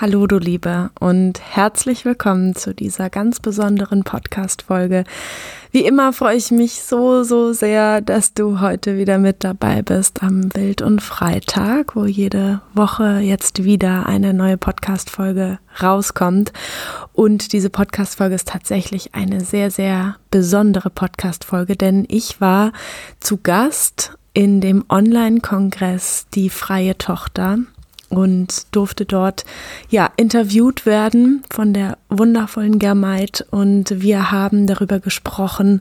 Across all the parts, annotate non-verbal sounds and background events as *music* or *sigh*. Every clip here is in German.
Hallo du Liebe und herzlich willkommen zu dieser ganz besonderen Podcast-Folge. Wie immer freue ich mich so, so sehr, dass du heute wieder mit dabei bist am Wild- und Freitag, wo jede Woche jetzt wieder eine neue Podcast-Folge rauskommt. Und diese Podcast-Folge ist tatsächlich eine sehr, sehr besondere Podcast-Folge, denn ich war zu Gast in dem Online-Kongress Die freie Tochter und durfte dort ja interviewt werden von der wundervollen Germaid. Und wir haben darüber gesprochen,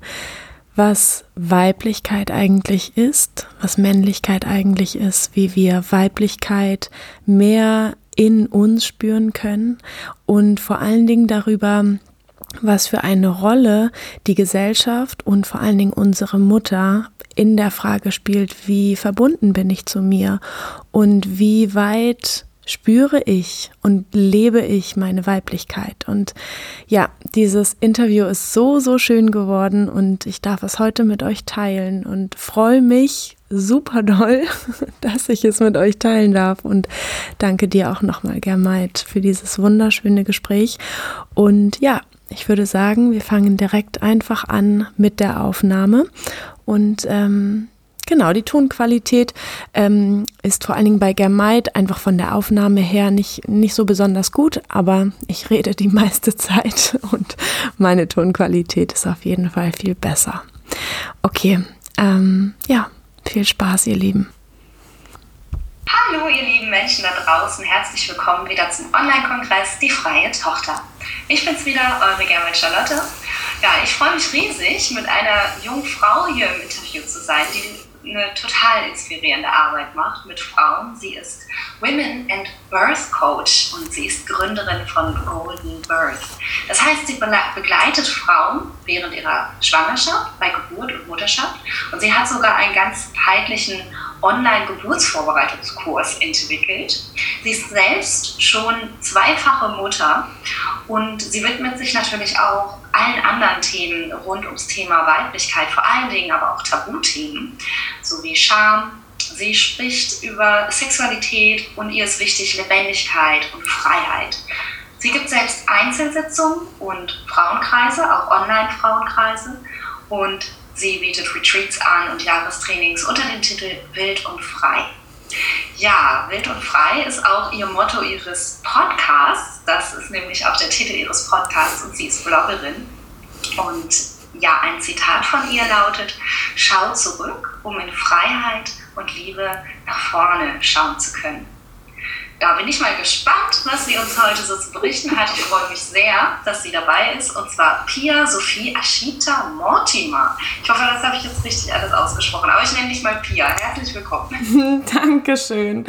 was Weiblichkeit eigentlich ist, was Männlichkeit eigentlich ist, wie wir Weiblichkeit mehr in uns spüren können und vor allen Dingen darüber, was für eine Rolle die Gesellschaft und vor allen Dingen unsere Mutter in der Frage spielt, wie verbunden bin ich zu mir und wie weit spüre ich und lebe ich meine Weiblichkeit. Und ja, dieses Interview ist so, so schön geworden und ich darf es heute mit euch teilen und freue mich super doll, *laughs* dass ich es mit euch teilen darf und danke dir auch nochmal, Germaid, für dieses wunderschöne Gespräch. Und ja, ich würde sagen, wir fangen direkt einfach an mit der Aufnahme. Und ähm, genau, die Tonqualität ähm, ist vor allen Dingen bei Germaid einfach von der Aufnahme her nicht, nicht so besonders gut, aber ich rede die meiste Zeit *laughs* und meine Tonqualität ist auf jeden Fall viel besser. Okay, ähm, ja, viel Spaß, ihr Lieben. Hallo ihr lieben Menschen da draußen, herzlich willkommen wieder zum Online-Kongress Die Freie Tochter. Ich bin's wieder, eure Germit Charlotte. Ja, ich freue mich riesig, mit einer jungen Frau hier im Interview zu sein, die eine total inspirierende Arbeit macht mit Frauen. Sie ist Women and Birth Coach und sie ist Gründerin von Golden Birth. Das heißt, sie begleitet Frauen während ihrer Schwangerschaft, bei Geburt und Mutterschaft und sie hat sogar einen ganzheitlichen Online-Geburtsvorbereitungskurs entwickelt. Sie ist selbst schon zweifache Mutter und sie widmet sich natürlich auch allen anderen Themen rund ums Thema Weiblichkeit, vor allen Dingen aber auch Tabuthemen, sowie Scham. Sie spricht über Sexualität und ihr ist wichtig Lebendigkeit und Freiheit. Sie gibt selbst Einzelsitzungen und Frauenkreise, auch Online-Frauenkreise und Sie bietet Retreats an und Jahrestrainings unter dem Titel Wild und Frei. Ja, Wild und Frei ist auch ihr Motto ihres Podcasts. Das ist nämlich auch der Titel ihres Podcasts und sie ist Bloggerin. Und ja, ein Zitat von ihr lautet, schau zurück, um in Freiheit und Liebe nach vorne schauen zu können. Da bin ich mal gespannt, was sie uns heute so zu berichten hat. Ich freue mich sehr, dass sie dabei ist. Und zwar Pia Sophie Ashita Mortimer. Ich hoffe, das habe ich jetzt richtig alles ausgesprochen. Aber ich nenne dich mal Pia. Herzlich willkommen. *laughs* Dankeschön.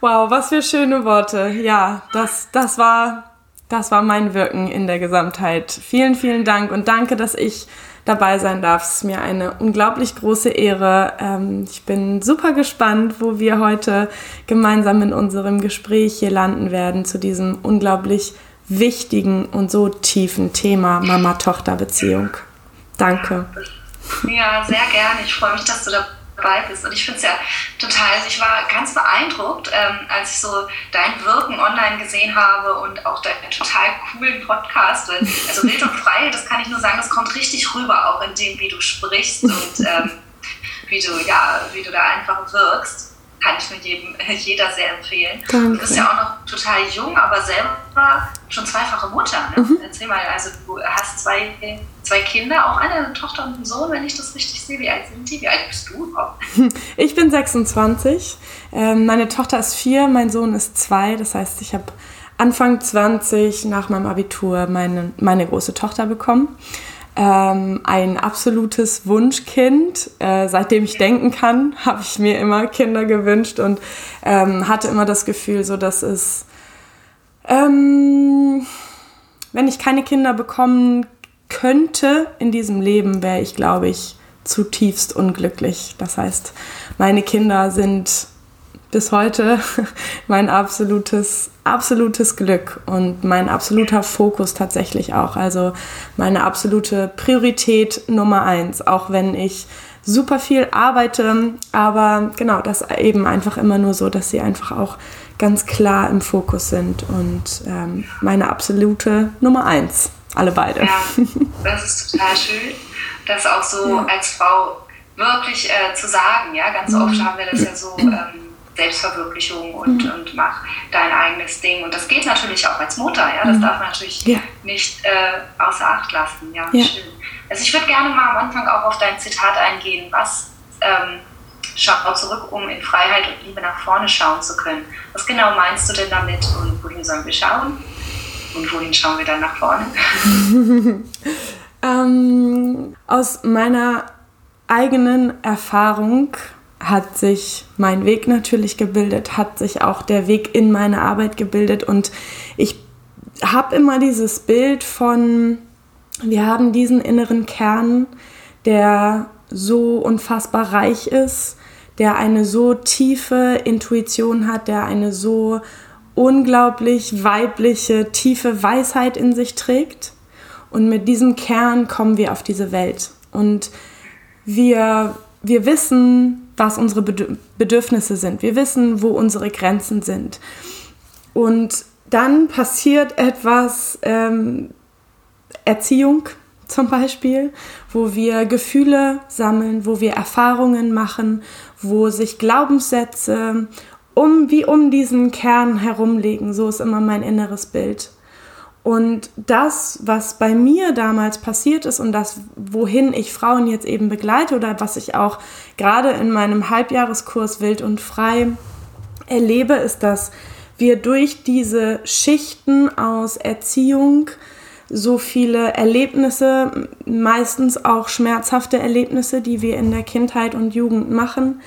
Wow, was für schöne Worte. Ja, das, das, war, das war mein Wirken in der Gesamtheit. Vielen, vielen Dank und danke, dass ich dabei sein darf. Es ist mir eine unglaublich große Ehre. Ähm, ich bin super gespannt, wo wir heute gemeinsam in unserem Gespräch hier landen werden zu diesem unglaublich wichtigen und so tiefen Thema Mama-Tochter-Beziehung. Danke. Ja, sehr gerne. Ich freue mich, dass du dabei dabei bist. Und ich finde es ja total, also ich war ganz beeindruckt, ähm, als ich so dein Wirken online gesehen habe und auch deinen total coolen Podcast. Also *laughs* wild und frei, das kann ich nur sagen, das kommt richtig rüber, auch in dem, wie du sprichst und ähm, wie du, ja, wie du da einfach wirkst kann ich nur jedem, *laughs* jeder sehr empfehlen. Danke. Du bist ja auch noch total jung, aber selber schon zweifache Mutter. Ne? Mhm. Erzähl mal, also du hast zwei, zwei Kinder, auch eine Tochter und einen Sohn, wenn ich das richtig sehe. Wie alt sind die? Wie alt bist du überhaupt? *laughs* Ich bin 26. Ähm, meine Tochter ist vier, mein Sohn ist zwei. Das heißt, ich habe Anfang 20 nach meinem Abitur meine, meine große Tochter bekommen ähm, ein absolutes Wunschkind. Äh, seitdem ich denken kann, *laughs* habe ich mir immer Kinder gewünscht und ähm, hatte immer das Gefühl, so dass es, ähm, wenn ich keine Kinder bekommen könnte in diesem Leben, wäre ich, glaube ich, zutiefst unglücklich. Das heißt, meine Kinder sind bis heute *laughs* mein absolutes, absolutes Glück und mein absoluter Fokus tatsächlich auch. Also meine absolute Priorität Nummer eins, auch wenn ich super viel arbeite, aber genau, das eben einfach immer nur so, dass sie einfach auch ganz klar im Fokus sind und ähm, meine absolute Nummer eins. Alle beide. Ja, das ist total schön, das auch so ja. als Frau wirklich äh, zu sagen. Ja, ganz mhm. oft haben wir das ja so. Ähm, Selbstverwirklichung und, mhm. und mach dein eigenes Ding. Und das geht natürlich auch als Mutter, ja. Das mhm. darf man natürlich ja. nicht äh, außer Acht lassen. Ja, ja. schön. Also ich würde gerne mal am Anfang auch auf dein Zitat eingehen. Was ähm, schau zurück, um in Freiheit und Liebe nach vorne schauen zu können. Was genau meinst du denn damit und wohin sollen wir schauen? Und wohin schauen wir dann nach vorne? *laughs* ähm, aus meiner eigenen Erfahrung hat sich mein Weg natürlich gebildet, hat sich auch der Weg in meine Arbeit gebildet und ich habe immer dieses Bild von, wir haben diesen inneren Kern, der so unfassbar reich ist, der eine so tiefe Intuition hat, der eine so unglaublich weibliche, tiefe Weisheit in sich trägt. Und mit diesem Kern kommen wir auf diese Welt. Und wir, wir wissen, was unsere Bedürfnisse sind. Wir wissen, wo unsere Grenzen sind. Und dann passiert etwas, ähm, Erziehung zum Beispiel, wo wir Gefühle sammeln, wo wir Erfahrungen machen, wo sich Glaubenssätze um, wie um diesen Kern herumlegen. So ist immer mein inneres Bild. Und das, was bei mir damals passiert ist und das, wohin ich Frauen jetzt eben begleite oder was ich auch gerade in meinem Halbjahreskurs Wild und Frei erlebe, ist, dass wir durch diese Schichten aus Erziehung so viele Erlebnisse, meistens auch schmerzhafte Erlebnisse, die wir in der Kindheit und Jugend machen,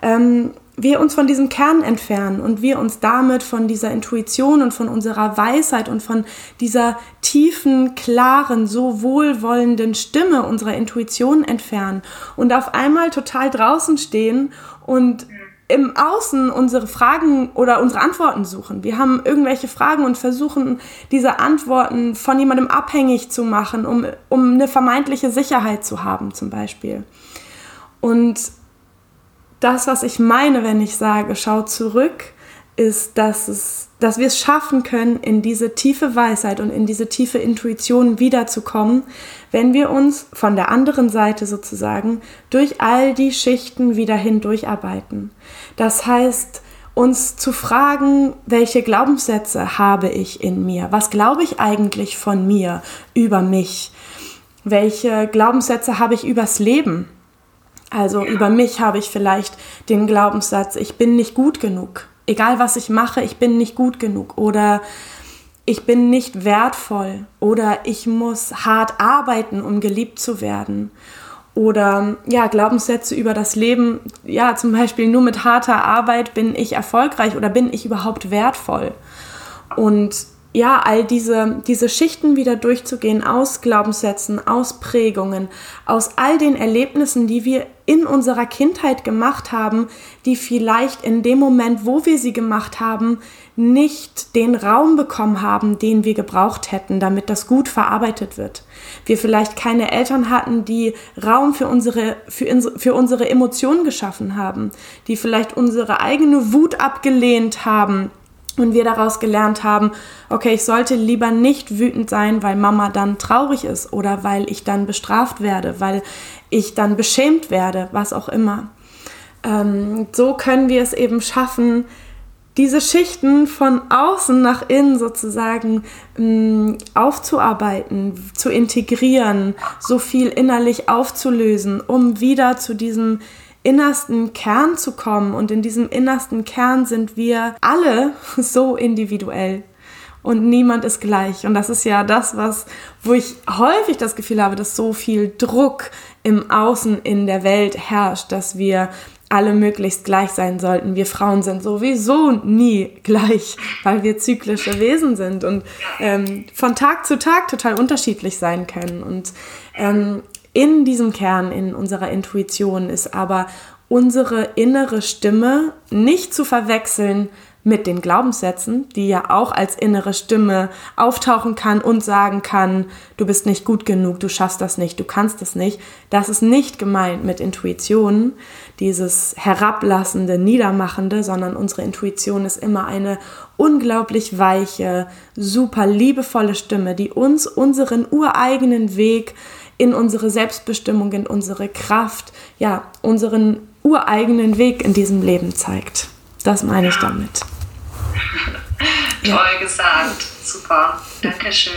ähm, wir uns von diesem Kern entfernen und wir uns damit von dieser Intuition und von unserer Weisheit und von dieser tiefen, klaren, so wohlwollenden Stimme unserer Intuition entfernen und auf einmal total draußen stehen und im Außen unsere Fragen oder unsere Antworten suchen. Wir haben irgendwelche Fragen und versuchen, diese Antworten von jemandem abhängig zu machen, um, um eine vermeintliche Sicherheit zu haben, zum Beispiel. Und das, was ich meine, wenn ich sage, schau zurück, ist, dass, es, dass wir es schaffen können, in diese tiefe Weisheit und in diese tiefe Intuition wiederzukommen, wenn wir uns von der anderen Seite sozusagen durch all die Schichten wieder hindurcharbeiten. Das heißt, uns zu fragen, welche Glaubenssätze habe ich in mir? Was glaube ich eigentlich von mir, über mich? Welche Glaubenssätze habe ich übers Leben? Also über mich habe ich vielleicht den Glaubenssatz, ich bin nicht gut genug. Egal was ich mache, ich bin nicht gut genug. Oder ich bin nicht wertvoll. Oder ich muss hart arbeiten, um geliebt zu werden. Oder ja, Glaubenssätze über das Leben, ja, zum Beispiel nur mit harter Arbeit bin ich erfolgreich oder bin ich überhaupt wertvoll. Und ja, all diese, diese Schichten wieder durchzugehen aus Glaubenssätzen, aus Prägungen, aus all den Erlebnissen, die wir in unserer Kindheit gemacht haben, die vielleicht in dem Moment, wo wir sie gemacht haben, nicht den Raum bekommen haben, den wir gebraucht hätten, damit das gut verarbeitet wird. Wir vielleicht keine Eltern hatten, die Raum für unsere, für, für unsere Emotionen geschaffen haben, die vielleicht unsere eigene Wut abgelehnt haben und wir daraus gelernt haben, okay, ich sollte lieber nicht wütend sein, weil Mama dann traurig ist oder weil ich dann bestraft werde, weil ich dann beschämt werde, was auch immer. Ähm, so können wir es eben schaffen, diese Schichten von außen nach innen sozusagen ähm, aufzuarbeiten, zu integrieren, so viel innerlich aufzulösen, um wieder zu diesem innersten Kern zu kommen. Und in diesem innersten Kern sind wir alle *laughs* so individuell. Und niemand ist gleich. Und das ist ja das, was, wo ich häufig das Gefühl habe, dass so viel Druck im Außen in der Welt herrscht, dass wir alle möglichst gleich sein sollten. Wir Frauen sind sowieso nie gleich, weil wir zyklische Wesen sind und ähm, von Tag zu Tag total unterschiedlich sein können. Und ähm, in diesem Kern, in unserer Intuition ist aber unsere innere Stimme nicht zu verwechseln mit den Glaubenssätzen, die ja auch als innere Stimme auftauchen kann und sagen kann, du bist nicht gut genug, du schaffst das nicht, du kannst das nicht. Das ist nicht gemeint mit Intuition, dieses herablassende, niedermachende, sondern unsere Intuition ist immer eine unglaublich weiche, super liebevolle Stimme, die uns unseren ureigenen Weg in unsere Selbstbestimmung, in unsere Kraft, ja, unseren ureigenen Weg in diesem Leben zeigt. Das meine ich damit. *laughs* Toll gesagt, super, Dankeschön.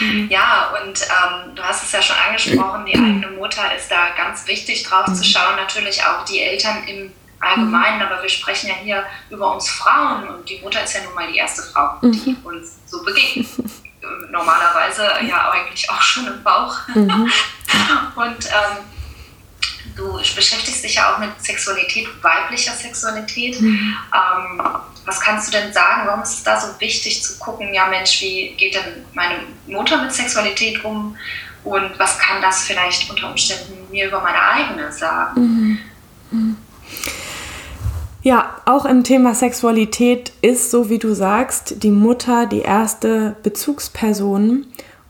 Mhm. Ja, und ähm, du hast es ja schon angesprochen, die eigene Mutter ist da ganz wichtig drauf zu schauen, natürlich auch die Eltern im Allgemeinen, aber wir sprechen ja hier über uns Frauen und die Mutter ist ja nun mal die erste Frau, die mhm. uns so begegnet. *laughs* Normalerweise ja eigentlich auch schon im Bauch. Mhm. *laughs* und ähm, du beschäftigst dich ja auch mit Sexualität, weiblicher Sexualität. Mhm. Ähm, was kannst du denn sagen? Warum ist es da so wichtig zu gucken, ja Mensch, wie geht denn meine Mutter mit Sexualität um? Und was kann das vielleicht unter Umständen mir über meine eigene sagen? Mhm. Ja, auch im Thema Sexualität ist, so wie du sagst, die Mutter die erste Bezugsperson.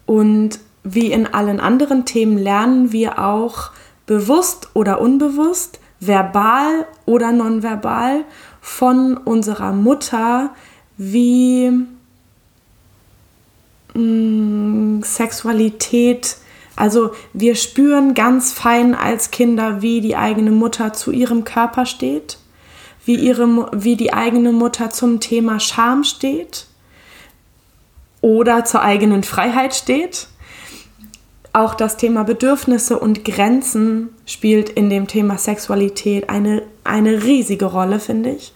Und wie in allen anderen Themen lernen wir auch bewusst oder unbewusst, verbal oder nonverbal von unserer Mutter, wie mh, mm, Sexualität, also wir spüren ganz fein als Kinder, wie die eigene Mutter zu ihrem Körper steht, wie, ihre, wie die eigene Mutter zum Thema Scham steht oder zur eigenen Freiheit steht. Auch das Thema Bedürfnisse und Grenzen spielt in dem Thema Sexualität eine, eine riesige Rolle, finde ich.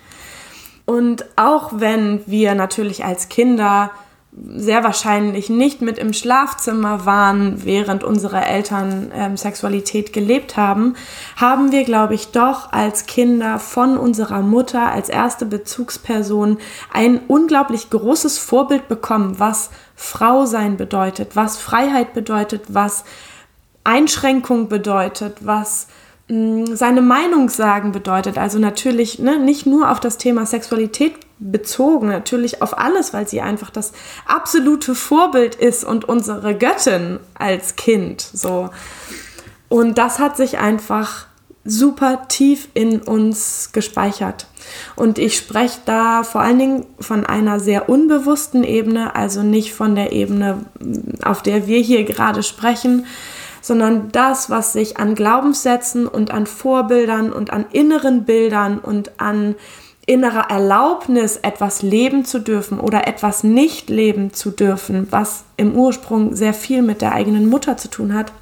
Und auch wenn wir natürlich als Kinder sehr wahrscheinlich nicht mit im Schlafzimmer waren, während unsere Eltern ähm, Sexualität gelebt haben, haben wir, glaube ich, doch als Kinder von unserer Mutter als erste Bezugsperson ein unglaublich großes Vorbild bekommen, was Frau sein bedeutet, was Freiheit bedeutet, was Einschränkung bedeutet, was mh, seine Meinung sagen bedeutet. Also natürlich ne, nicht nur auf das Thema Sexualität bezogen, natürlich auf alles, weil sie einfach das absolute Vorbild ist und unsere Göttin als Kind. So. Und das hat sich einfach super tief in uns gespeichert. Und ich spreche da vor allen Dingen von einer sehr unbewussten Ebene, also nicht von der Ebene, auf der wir hier gerade sprechen, sondern das, was sich an Glaubenssätzen und an Vorbildern und an inneren Bildern und an innerer Erlaubnis, etwas leben zu dürfen oder etwas nicht leben zu dürfen, was im Ursprung sehr viel mit der eigenen Mutter zu tun hat,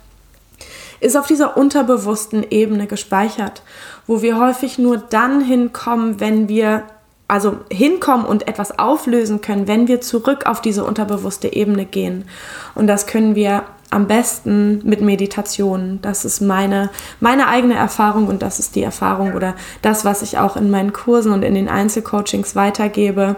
ist auf dieser unterbewussten Ebene gespeichert, wo wir häufig nur dann hinkommen, wenn wir also hinkommen und etwas auflösen können, wenn wir zurück auf diese unterbewusste Ebene gehen. Und das können wir am besten mit Meditation. Das ist meine, meine eigene Erfahrung und das ist die Erfahrung oder das, was ich auch in meinen Kursen und in den Einzelcoachings weitergebe.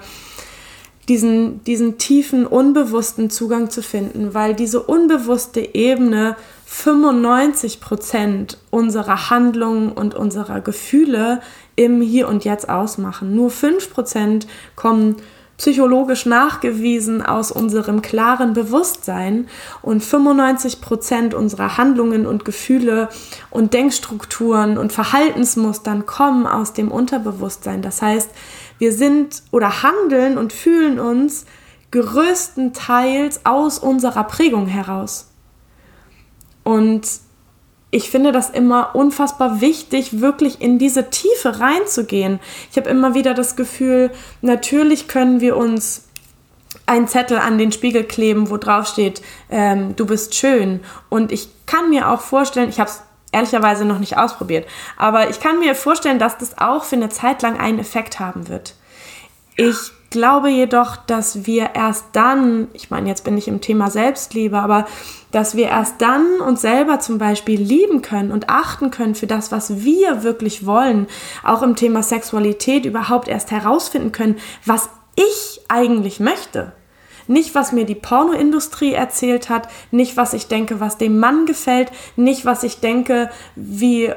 Diesen, diesen tiefen, unbewussten Zugang zu finden, weil diese unbewusste Ebene 95 Prozent unserer Handlungen und unserer Gefühle im Hier und Jetzt ausmachen. Nur 5 Prozent kommen psychologisch nachgewiesen aus unserem klaren Bewusstsein und 95 Prozent unserer Handlungen und Gefühle und Denkstrukturen und Verhaltensmustern kommen aus dem Unterbewusstsein. Das heißt, wir sind oder handeln und fühlen uns größtenteils aus unserer Prägung heraus. Und ich finde das immer unfassbar wichtig, wirklich in diese Tiefe reinzugehen. Ich habe immer wieder das Gefühl, natürlich können wir uns einen Zettel an den Spiegel kleben, wo drauf steht, ähm, du bist schön. Und ich kann mir auch vorstellen, ich habe es ehrlicherweise noch nicht ausprobiert, aber ich kann mir vorstellen, dass das auch für eine Zeit lang einen Effekt haben wird. Ich glaube jedoch, dass wir erst dann, ich meine, jetzt bin ich im Thema Selbstliebe, aber dass wir erst dann uns selber zum Beispiel lieben können und achten können für das, was wir wirklich wollen, auch im Thema Sexualität überhaupt erst herausfinden können, was ich eigentlich möchte. Nicht, was mir die Pornoindustrie erzählt hat, nicht, was ich denke, was dem Mann gefällt, nicht, was ich denke, wie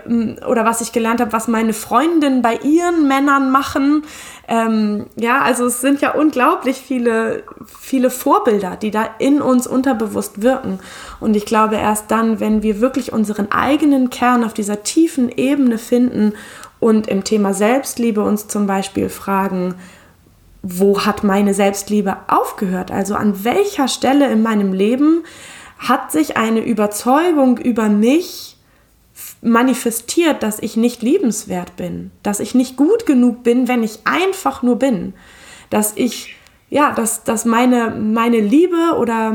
oder was ich gelernt habe, was meine Freundinnen bei ihren Männern machen. Ähm, ja, also es sind ja unglaublich viele, viele Vorbilder, die da in uns unterbewusst wirken. Und ich glaube, erst dann, wenn wir wirklich unseren eigenen Kern auf dieser tiefen Ebene finden und im Thema Selbstliebe uns zum Beispiel fragen, wo hat meine Selbstliebe aufgehört? Also an welcher Stelle in meinem Leben hat sich eine Überzeugung über mich manifestiert, dass ich nicht liebenswert bin, dass ich nicht gut genug bin, wenn ich einfach nur bin, dass ich ja, dass, dass meine, meine Liebe oder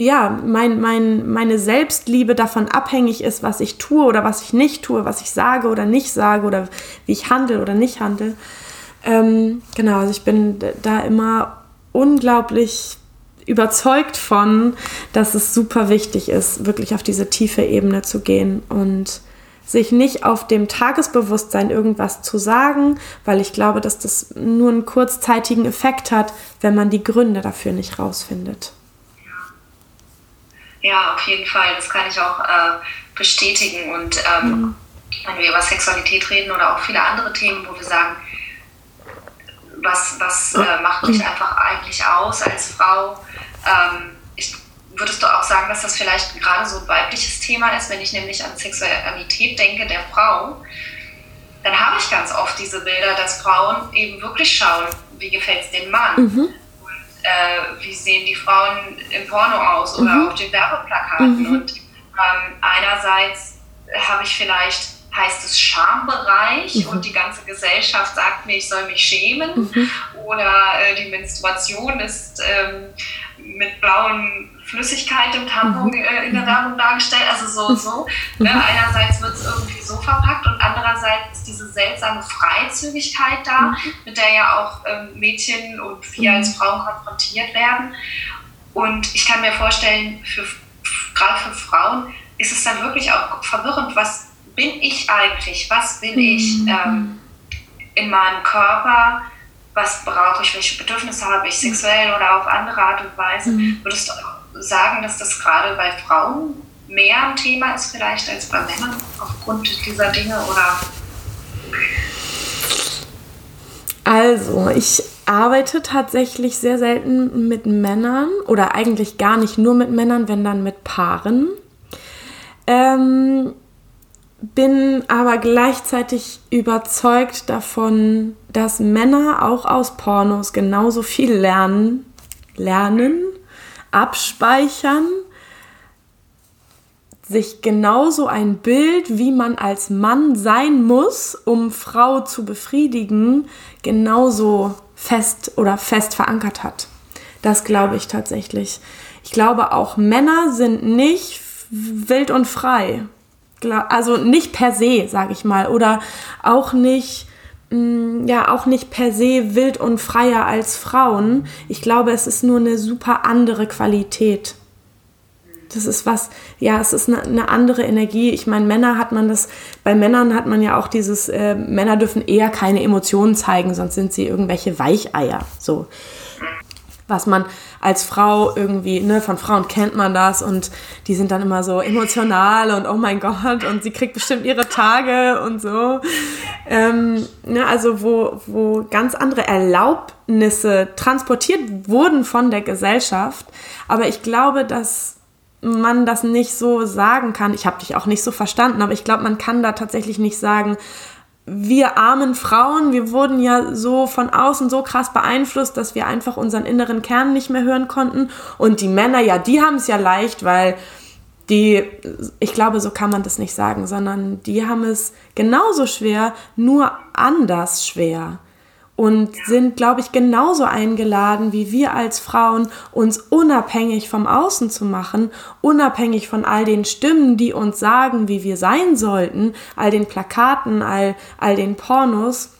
ja, mein, mein, meine Selbstliebe davon abhängig ist, was ich tue oder was ich nicht tue, was ich sage oder nicht sage oder wie ich handle oder nicht handle. Ähm, genau, also ich bin da immer unglaublich überzeugt von, dass es super wichtig ist, wirklich auf diese tiefe Ebene zu gehen und sich nicht auf dem Tagesbewusstsein irgendwas zu sagen, weil ich glaube, dass das nur einen kurzzeitigen Effekt hat, wenn man die Gründe dafür nicht rausfindet. Ja, auf jeden Fall. Das kann ich auch äh, bestätigen. Und ähm, mhm. wenn wir über Sexualität reden oder auch viele andere Themen, wo wir sagen, was, was äh, macht dich einfach eigentlich aus als Frau? Ähm, ich, würdest du auch sagen, dass das vielleicht gerade so ein weibliches Thema ist, wenn ich nämlich an Sexualität denke der Frau? Dann habe ich ganz oft diese Bilder, dass Frauen eben wirklich schauen, wie gefällt es dem Mann? Mhm äh, wie sehen die Frauen im Porno aus oder mhm. auf den Werbeplakaten. Mhm. Und ähm, einerseits habe ich vielleicht, heißt es Schambereich mhm. und die ganze Gesellschaft sagt mir, ich soll mich schämen. Mhm. Oder äh, die Menstruation ist ähm, mit blauen Flüssigkeit im Tampon mhm. äh, in der Werbung dargestellt. Also so, so. Ne? Mhm. Einerseits wird es irgendwie so verpackt und andererseits ist diese seltsame Freizügigkeit da, mhm. mit der ja auch ähm, Mädchen und wir als Frauen konfrontiert werden. Und ich kann mir vorstellen, für, gerade für Frauen ist es dann wirklich auch verwirrend, was bin ich eigentlich, was will ich ähm, in meinem Körper, was brauche ich, welche Bedürfnisse habe ich, sexuell oder auf andere Art und Weise. Würdest du sagen, dass das gerade bei Frauen mehr ein Thema ist vielleicht als bei Männern aufgrund dieser Dinge oder? Also, ich arbeite tatsächlich sehr selten mit Männern oder eigentlich gar nicht nur mit Männern, wenn dann mit Paaren. Ähm, bin aber gleichzeitig überzeugt davon, dass Männer auch aus Pornos genauso viel lernen, lernen abspeichern, sich genauso ein Bild, wie man als Mann sein muss, um Frau zu befriedigen, genauso fest oder fest verankert hat. Das glaube ich tatsächlich. Ich glaube, auch Männer sind nicht wild und frei. Also nicht per se, sage ich mal. Oder auch nicht Mm, ja auch nicht per se wild und freier als Frauen. Ich glaube, es ist nur eine super andere Qualität. Das ist was, ja, es ist eine, eine andere Energie. Ich meine, Männer hat man das, bei Männern hat man ja auch dieses, äh, Männer dürfen eher keine Emotionen zeigen, sonst sind sie irgendwelche Weicheier. So was man als Frau irgendwie, ne, von Frauen kennt man das und die sind dann immer so emotional und oh mein Gott und sie kriegt bestimmt ihre Tage und so. Ähm, ne, also wo, wo ganz andere Erlaubnisse transportiert wurden von der Gesellschaft. Aber ich glaube, dass man das nicht so sagen kann. Ich habe dich auch nicht so verstanden, aber ich glaube, man kann da tatsächlich nicht sagen, wir armen Frauen, wir wurden ja so von außen so krass beeinflusst, dass wir einfach unseren inneren Kern nicht mehr hören konnten. Und die Männer, ja, die haben es ja leicht, weil die, ich glaube, so kann man das nicht sagen, sondern die haben es genauso schwer, nur anders schwer und sind, glaube ich, genauso eingeladen wie wir als Frauen, uns unabhängig vom Außen zu machen, unabhängig von all den Stimmen, die uns sagen, wie wir sein sollten, all den Plakaten, all, all den Pornos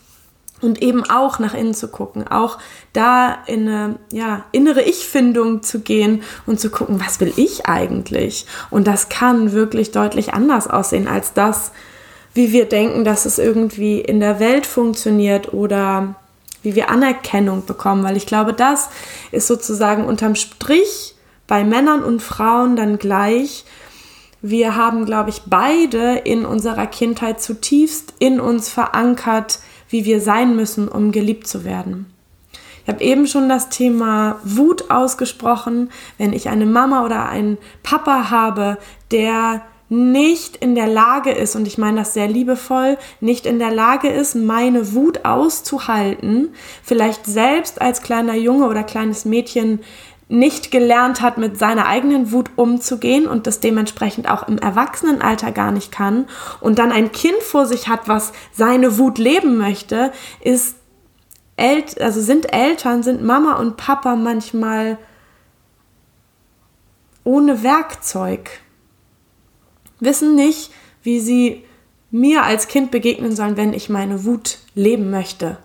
und eben auch nach innen zu gucken, auch da in eine ja, innere Ich-Findung zu gehen und zu gucken, was will ich eigentlich? Und das kann wirklich deutlich anders aussehen als das, wie wir denken, dass es irgendwie in der Welt funktioniert oder wie wir Anerkennung bekommen, weil ich glaube, das ist sozusagen unterm Strich bei Männern und Frauen dann gleich. Wir haben, glaube ich, beide in unserer Kindheit zutiefst in uns verankert, wie wir sein müssen, um geliebt zu werden. Ich habe eben schon das Thema Wut ausgesprochen. Wenn ich eine Mama oder einen Papa habe, der nicht in der Lage ist, und ich meine das sehr liebevoll, nicht in der Lage ist, meine Wut auszuhalten, vielleicht selbst als kleiner Junge oder kleines Mädchen nicht gelernt hat, mit seiner eigenen Wut umzugehen und das dementsprechend auch im Erwachsenenalter gar nicht kann und dann ein Kind vor sich hat, was seine Wut leben möchte, ist El also sind Eltern, sind Mama und Papa manchmal ohne Werkzeug wissen nicht, wie sie mir als Kind begegnen sollen, wenn ich meine Wut leben möchte.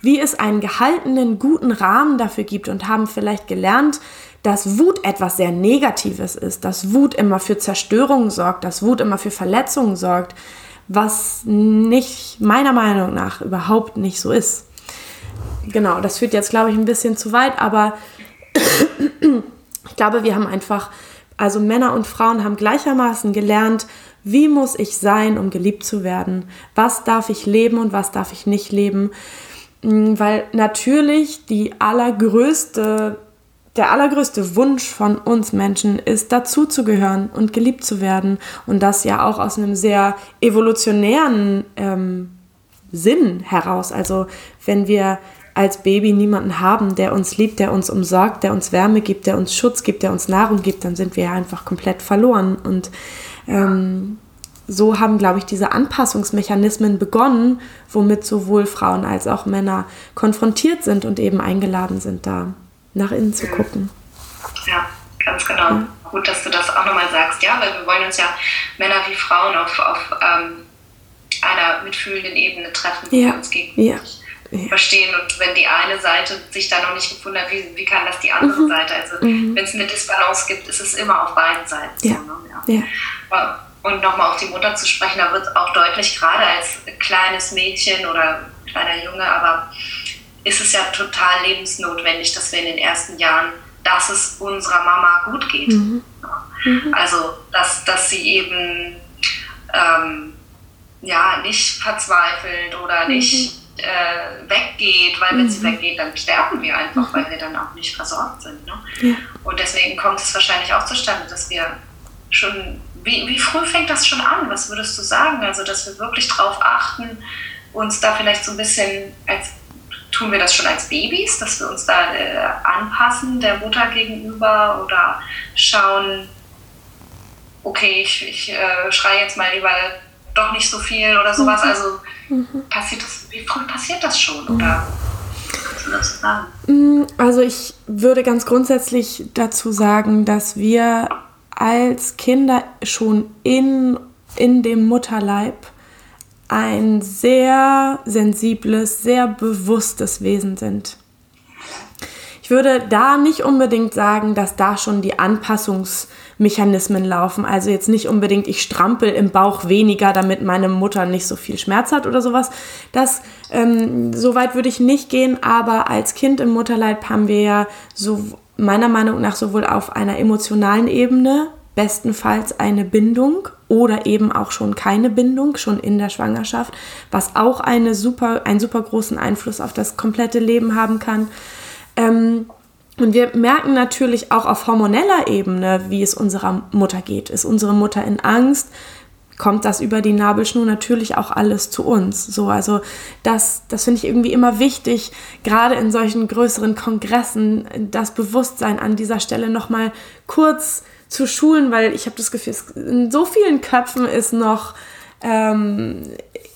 Wie es einen gehaltenen, guten Rahmen dafür gibt und haben vielleicht gelernt, dass Wut etwas sehr Negatives ist, dass Wut immer für Zerstörung sorgt, dass Wut immer für Verletzungen sorgt, was nicht meiner Meinung nach überhaupt nicht so ist. Genau, das führt jetzt, glaube ich, ein bisschen zu weit, aber *clears throat* ich glaube, wir haben einfach also Männer und Frauen haben gleichermaßen gelernt, wie muss ich sein, um geliebt zu werden? Was darf ich leben und was darf ich nicht leben? Mm, weil natürlich die allergrößte, der allergrößte Wunsch von uns Menschen ist, dazuzugehören und geliebt zu werden. Und das ja auch aus einem sehr evolutionären ähm, Sinn heraus. Also wenn wir als Baby niemanden haben, der uns liebt, der uns umsorgt, der uns Wärme gibt, der uns Schutz gibt, der uns Nahrung gibt, dann sind wir ja einfach komplett verloren. Und ähm, so haben, glaube ich, diese Anpassungsmechanismen begonnen, womit sowohl Frauen als auch Männer konfrontiert sind und eben eingeladen sind, da nach innen zu gucken. Ja, ganz genau. Ja. Gut, dass du das auch nochmal sagst, ja, weil wir wollen uns ja Männer wie Frauen auf, auf ähm, einer mitfühlenden Ebene treffen, ja. uns gegenseitig. Ja verstehen. Und wenn die eine Seite sich da noch nicht gefunden hat, wie, wie kann das die andere mhm. Seite? Also mhm. wenn es eine Disbalance gibt, ist es immer auf beiden Seiten ja. so. Ne? Ja. Und nochmal auf die Mutter zu sprechen, da wird auch deutlich, gerade als kleines Mädchen oder kleiner Junge, aber ist es ja total lebensnotwendig, dass wir in den ersten Jahren, dass es unserer Mama gut geht. Mhm. Mhm. Also, dass, dass sie eben ähm, ja, nicht verzweifelt oder nicht mhm äh, weggeht, weil wenn mhm. sie weggeht, dann sterben wir einfach, mhm. weil wir dann auch nicht versorgt sind. Ne? Ja. Und deswegen kommt es wahrscheinlich auch zustande, dass wir schon, wie, wie früh fängt das schon an? Was würdest du sagen? Also, dass wir wirklich darauf achten, uns da vielleicht so ein bisschen als tun wir das schon als Babys, dass wir uns da äh, anpassen der Mutter gegenüber oder schauen, okay, ich, ich äh, schreie jetzt mal lieber doch nicht so viel oder sowas. Mhm. Also mhm. passiert das, wie früh passiert das schon? Oder dazu sagen? Mm, also ich würde ganz grundsätzlich dazu sagen, dass wir als Kinder schon in, in dem Mutterleib ein sehr sensibles, sehr bewusstes Wesen sind. Ich würde da nicht unbedingt sagen, dass da schon die Anpassungs- Mechanismen laufen. Also jetzt nicht unbedingt, ich strampel im Bauch weniger, damit meine Mutter nicht so viel Schmerz hat oder sowas. Das, ähm, so weit würde ich nicht gehen, aber als Kind im Mutterleib haben wir ja so meiner Meinung nach sowohl auf einer emotionalen Ebene bestenfalls eine Bindung oder eben auch schon keine Bindung, schon in der Schwangerschaft, was auch eine super, einen super großen Einfluss auf das komplette Leben haben kann. Ähm, und wir merken natürlich auch auf hormoneller Ebene, wie es unserer Mutter geht. Ist unsere Mutter in Angst? Kommt das über die Nabelschnur natürlich auch alles zu uns? So, also das, das finde ich irgendwie immer wichtig, gerade in solchen größeren Kongressen, das Bewusstsein an dieser Stelle nochmal kurz zu schulen, weil ich habe das Gefühl, in so vielen Köpfen ist noch, ähm,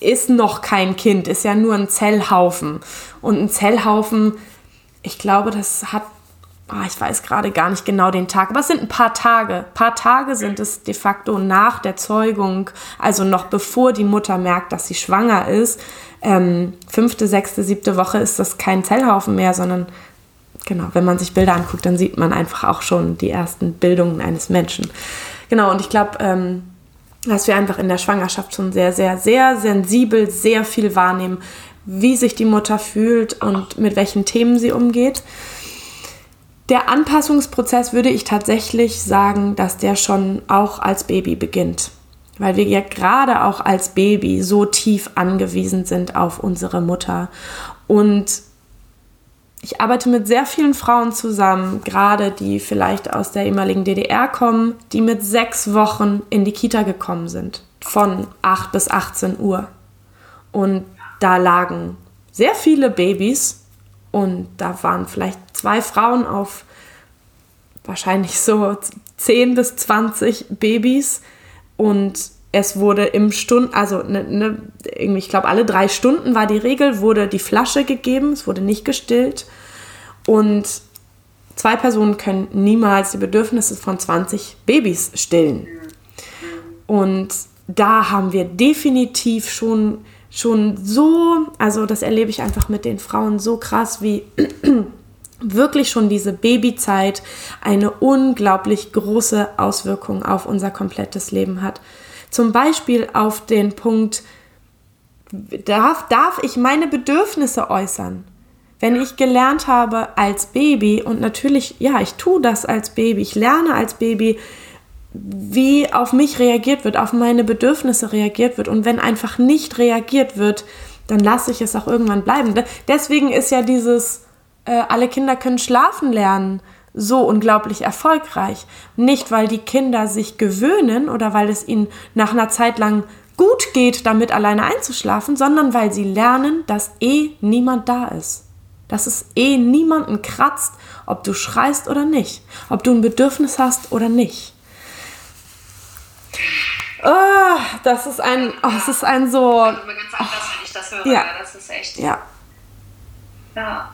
ist noch kein Kind, ist ja nur ein Zellhaufen. Und ein Zellhaufen, ich glaube, das hat oh, ich weiß gerade gar nicht genau den Tag, aber es sind ein paar Tage. Ein paar Tage sind es de facto nach der Zeugung, also noch bevor die Mutter merkt, dass sie schwanger ist. Ähm, fünfte, sechste, siebte Woche ist das kein Zellhaufen mehr, sondern genau, wenn man sich Bilder anguckt, dann sieht man einfach auch schon die ersten Bildungen eines Menschen. Genau, und ich glaube, ähm, dass wir einfach in der Schwangerschaft schon sehr, sehr, sehr sensibel, sehr viel wahrnehmen, wie sich die Mutter fühlt und mit welchen Themen sie umgeht. Der Anpassungsprozess würde ich tatsächlich sagen, dass der schon auch als Baby beginnt. Weil wir ja gerade auch als Baby so tief angewiesen sind auf unsere Mutter. Und ich arbeite mit sehr vielen Frauen zusammen, gerade die vielleicht aus der ehemaligen DDR kommen, die mit sechs Wochen in die Kita gekommen sind. Von 8 bis 18 Uhr. Und da lagen sehr viele Babys und da waren vielleicht zwei Frauen auf wahrscheinlich so 10 bis 20 Babys und es wurde im Stunden, also ne, ne, irgendwie, ich glaube, alle drei Stunden war die Regel, wurde die Flasche gegeben, es wurde nicht gestillt. Und zwei Personen können niemals die Bedürfnisse von 20 Babys stillen. Und da haben wir definitiv schon, schon so, also das erlebe ich einfach mit den Frauen so krass, wie *clears throat* wirklich schon diese Babyzeit eine unglaublich große Auswirkung auf unser komplettes Leben hat. Zum Beispiel auf den Punkt, darf, darf ich meine Bedürfnisse äußern? Wenn ich gelernt habe als Baby, und natürlich, ja, ich tue das als Baby, ich lerne als Baby, wie auf mich reagiert wird, auf meine Bedürfnisse reagiert wird. Und wenn einfach nicht reagiert wird, dann lasse ich es auch irgendwann bleiben. Deswegen ist ja dieses, äh, alle Kinder können schlafen lernen so unglaublich erfolgreich. Nicht, weil die Kinder sich gewöhnen oder weil es ihnen nach einer Zeit lang gut geht, damit alleine einzuschlafen, sondern weil sie lernen, dass eh niemand da ist. Dass es eh niemanden kratzt, ob du schreist oder nicht, ob du ein Bedürfnis hast oder nicht. Oh, das ist ein, oh, das ist ein so. Mir ganz anders, wenn ich das höre. Ja. Das ist echt. Ja. Ja.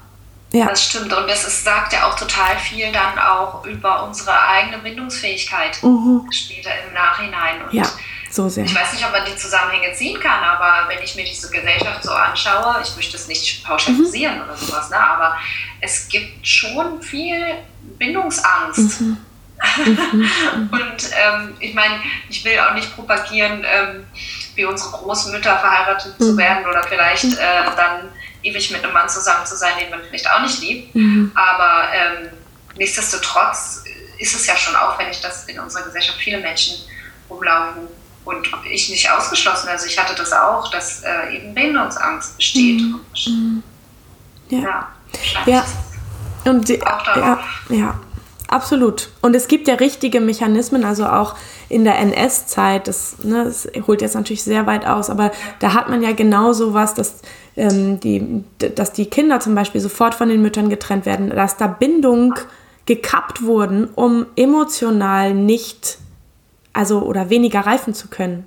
Ja. Das stimmt. Und es ist, sagt ja auch total viel dann auch über unsere eigene Bindungsfähigkeit mhm. später im Nachhinein. Und ja, so sehr. Ich weiß nicht, ob man die Zusammenhänge ziehen kann, aber wenn ich mir diese Gesellschaft so anschaue, ich möchte es nicht pauschalisieren mhm. oder sowas, ne, aber es gibt schon viel Bindungsangst. Mhm. Und ähm, ich meine, ich will auch nicht propagieren, ähm, wie unsere Großmütter verheiratet zu mhm. werden oder vielleicht äh, dann ewig mit einem Mann zusammen zu sein, den man vielleicht auch nicht liebt. Mhm. Aber ähm, nichtsdestotrotz ist es ja schon auffällig, dass in unserer Gesellschaft viele Menschen rumlaufen und ich nicht ausgeschlossen. Also ich hatte das auch, dass äh, eben Bindungsangst besteht. Mhm. mhm. Ja. ja. ja. Und die, ja, ja, absolut. Und es gibt ja richtige Mechanismen, also auch in der NS-Zeit, das, ne, das holt jetzt natürlich sehr weit aus, aber da hat man ja genau so was, dass ähm, die, dass die Kinder zum Beispiel sofort von den Müttern getrennt werden, dass da Bindung gekappt wurden, um emotional nicht, also oder weniger reifen zu können,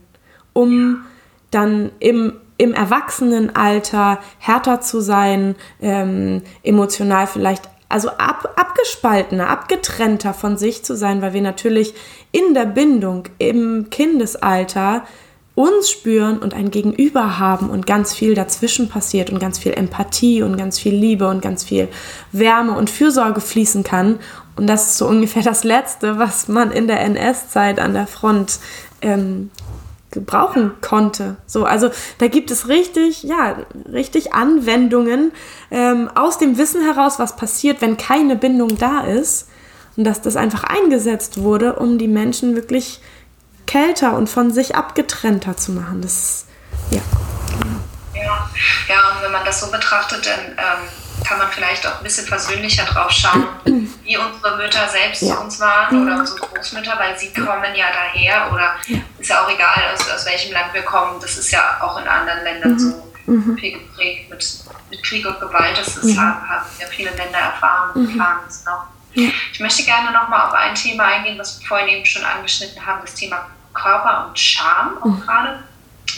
um dann im, im Erwachsenenalter härter zu sein, ähm, emotional vielleicht also ab, abgespaltener, abgetrennter von sich zu sein, weil wir natürlich in der Bindung im Kindesalter uns spüren und ein Gegenüber haben und ganz viel dazwischen passiert und ganz viel Empathie und ganz viel Liebe und ganz viel Wärme und Fürsorge fließen kann. Und das ist so ungefähr das Letzte, was man in der NS-Zeit an der Front ähm, gebrauchen konnte. So, also da gibt es richtig, ja, richtig Anwendungen ähm, aus dem Wissen heraus, was passiert, wenn keine Bindung da ist. Und dass das einfach eingesetzt wurde, um die Menschen wirklich kälter und von sich abgetrennter zu machen. Das ja. Ja, ja, und wenn man das so betrachtet, dann ähm, kann man vielleicht auch ein bisschen versöhnlicher drauf schauen, wie unsere Mütter selbst ja. zu uns waren oder unsere Großmütter, weil sie kommen ja daher oder ja. ist ja auch egal, aus, aus welchem Land wir kommen. Das ist ja auch in anderen Ländern mhm. so mhm. viel geprägt mit, mit Krieg und Gewalt. Das ist, mhm. haben, haben ja viele Länder erfahren und mhm. erfahren es noch. Ich möchte gerne nochmal auf ein Thema eingehen, was wir vorhin eben schon angeschnitten haben, das Thema Körper und Scham auch mhm. gerade.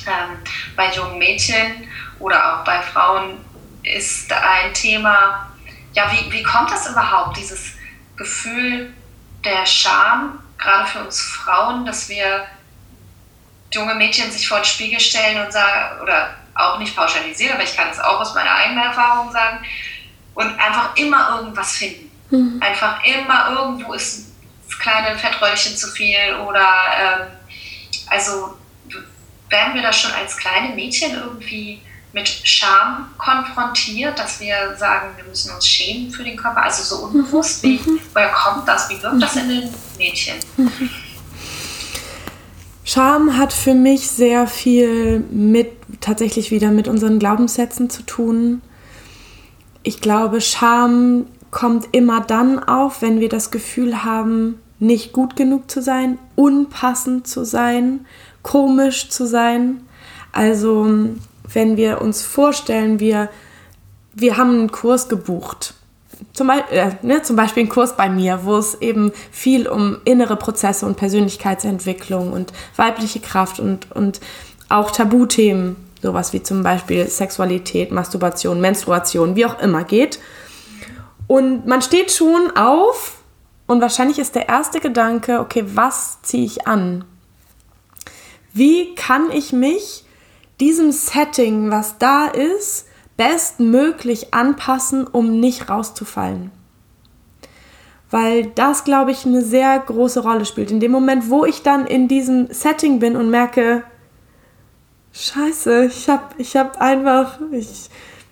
Ähm, bei jungen Mädchen oder auch bei Frauen ist ein Thema, ja, wie, wie kommt das überhaupt, dieses Gefühl der Scham, gerade für uns Frauen, dass wir junge Mädchen sich vor den Spiegel stellen und sagen, oder auch nicht pauschalisieren, aber ich kann es auch aus meiner eigenen Erfahrung sagen, und einfach immer irgendwas finden. Mhm. Einfach immer irgendwo ist das kleine Fettröllchen zu viel oder ähm, also werden wir da schon als kleine Mädchen irgendwie mit Scham konfrontiert, dass wir sagen, wir müssen uns schämen für den Körper, also so unbewusst, wie, mhm. woher kommt das, wie wirkt das in den Mädchen? Scham hat für mich sehr viel mit, tatsächlich wieder mit unseren Glaubenssätzen zu tun. Ich glaube, Scham kommt immer dann auf, wenn wir das Gefühl haben, nicht gut genug zu sein, unpassend zu sein, komisch zu sein. Also wenn wir uns vorstellen, wir, wir haben einen Kurs gebucht. Zum, Beispiel, äh, ne, zum Beispiel einen Kurs bei mir, wo es eben viel um innere Prozesse und Persönlichkeitsentwicklung und weibliche Kraft und, und auch Tabuthemen, sowas wie zum Beispiel Sexualität, Masturbation, Menstruation, wie auch immer geht. Und man steht schon auf und wahrscheinlich ist der erste Gedanke, okay, was ziehe ich an? Wie kann ich mich diesem Setting, was da ist, bestmöglich anpassen, um nicht rauszufallen? Weil das, glaube ich, eine sehr große Rolle spielt. In dem Moment, wo ich dann in diesem Setting bin und merke, scheiße, ich habe ich hab einfach, ich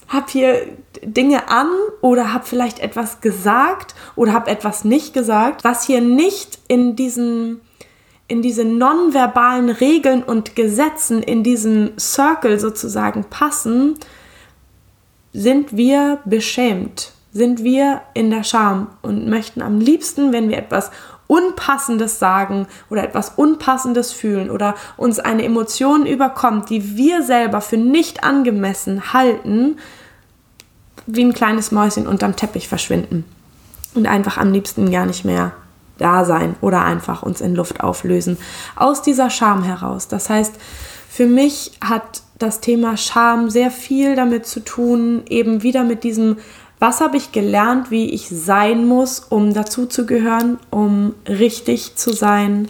habe hier Dinge an oder habe vielleicht etwas gesagt oder habe etwas nicht gesagt, was hier nicht in diesen in diese nonverbalen Regeln und Gesetzen in diesem Circle sozusagen passen, sind wir beschämt, sind wir in der Scham und möchten am liebsten, wenn wir etwas Unpassendes sagen oder etwas Unpassendes fühlen oder uns eine Emotion überkommt, die wir selber für nicht angemessen halten, wie ein kleines Mäuschen unterm Teppich verschwinden und einfach am liebsten gar nicht mehr da sein oder einfach uns in Luft auflösen. Aus dieser Scham heraus. Das heißt, für mich hat das Thema Scham sehr viel damit zu tun, eben wieder mit diesem, was habe ich gelernt, wie ich sein muss, um dazuzugehören, um richtig zu sein.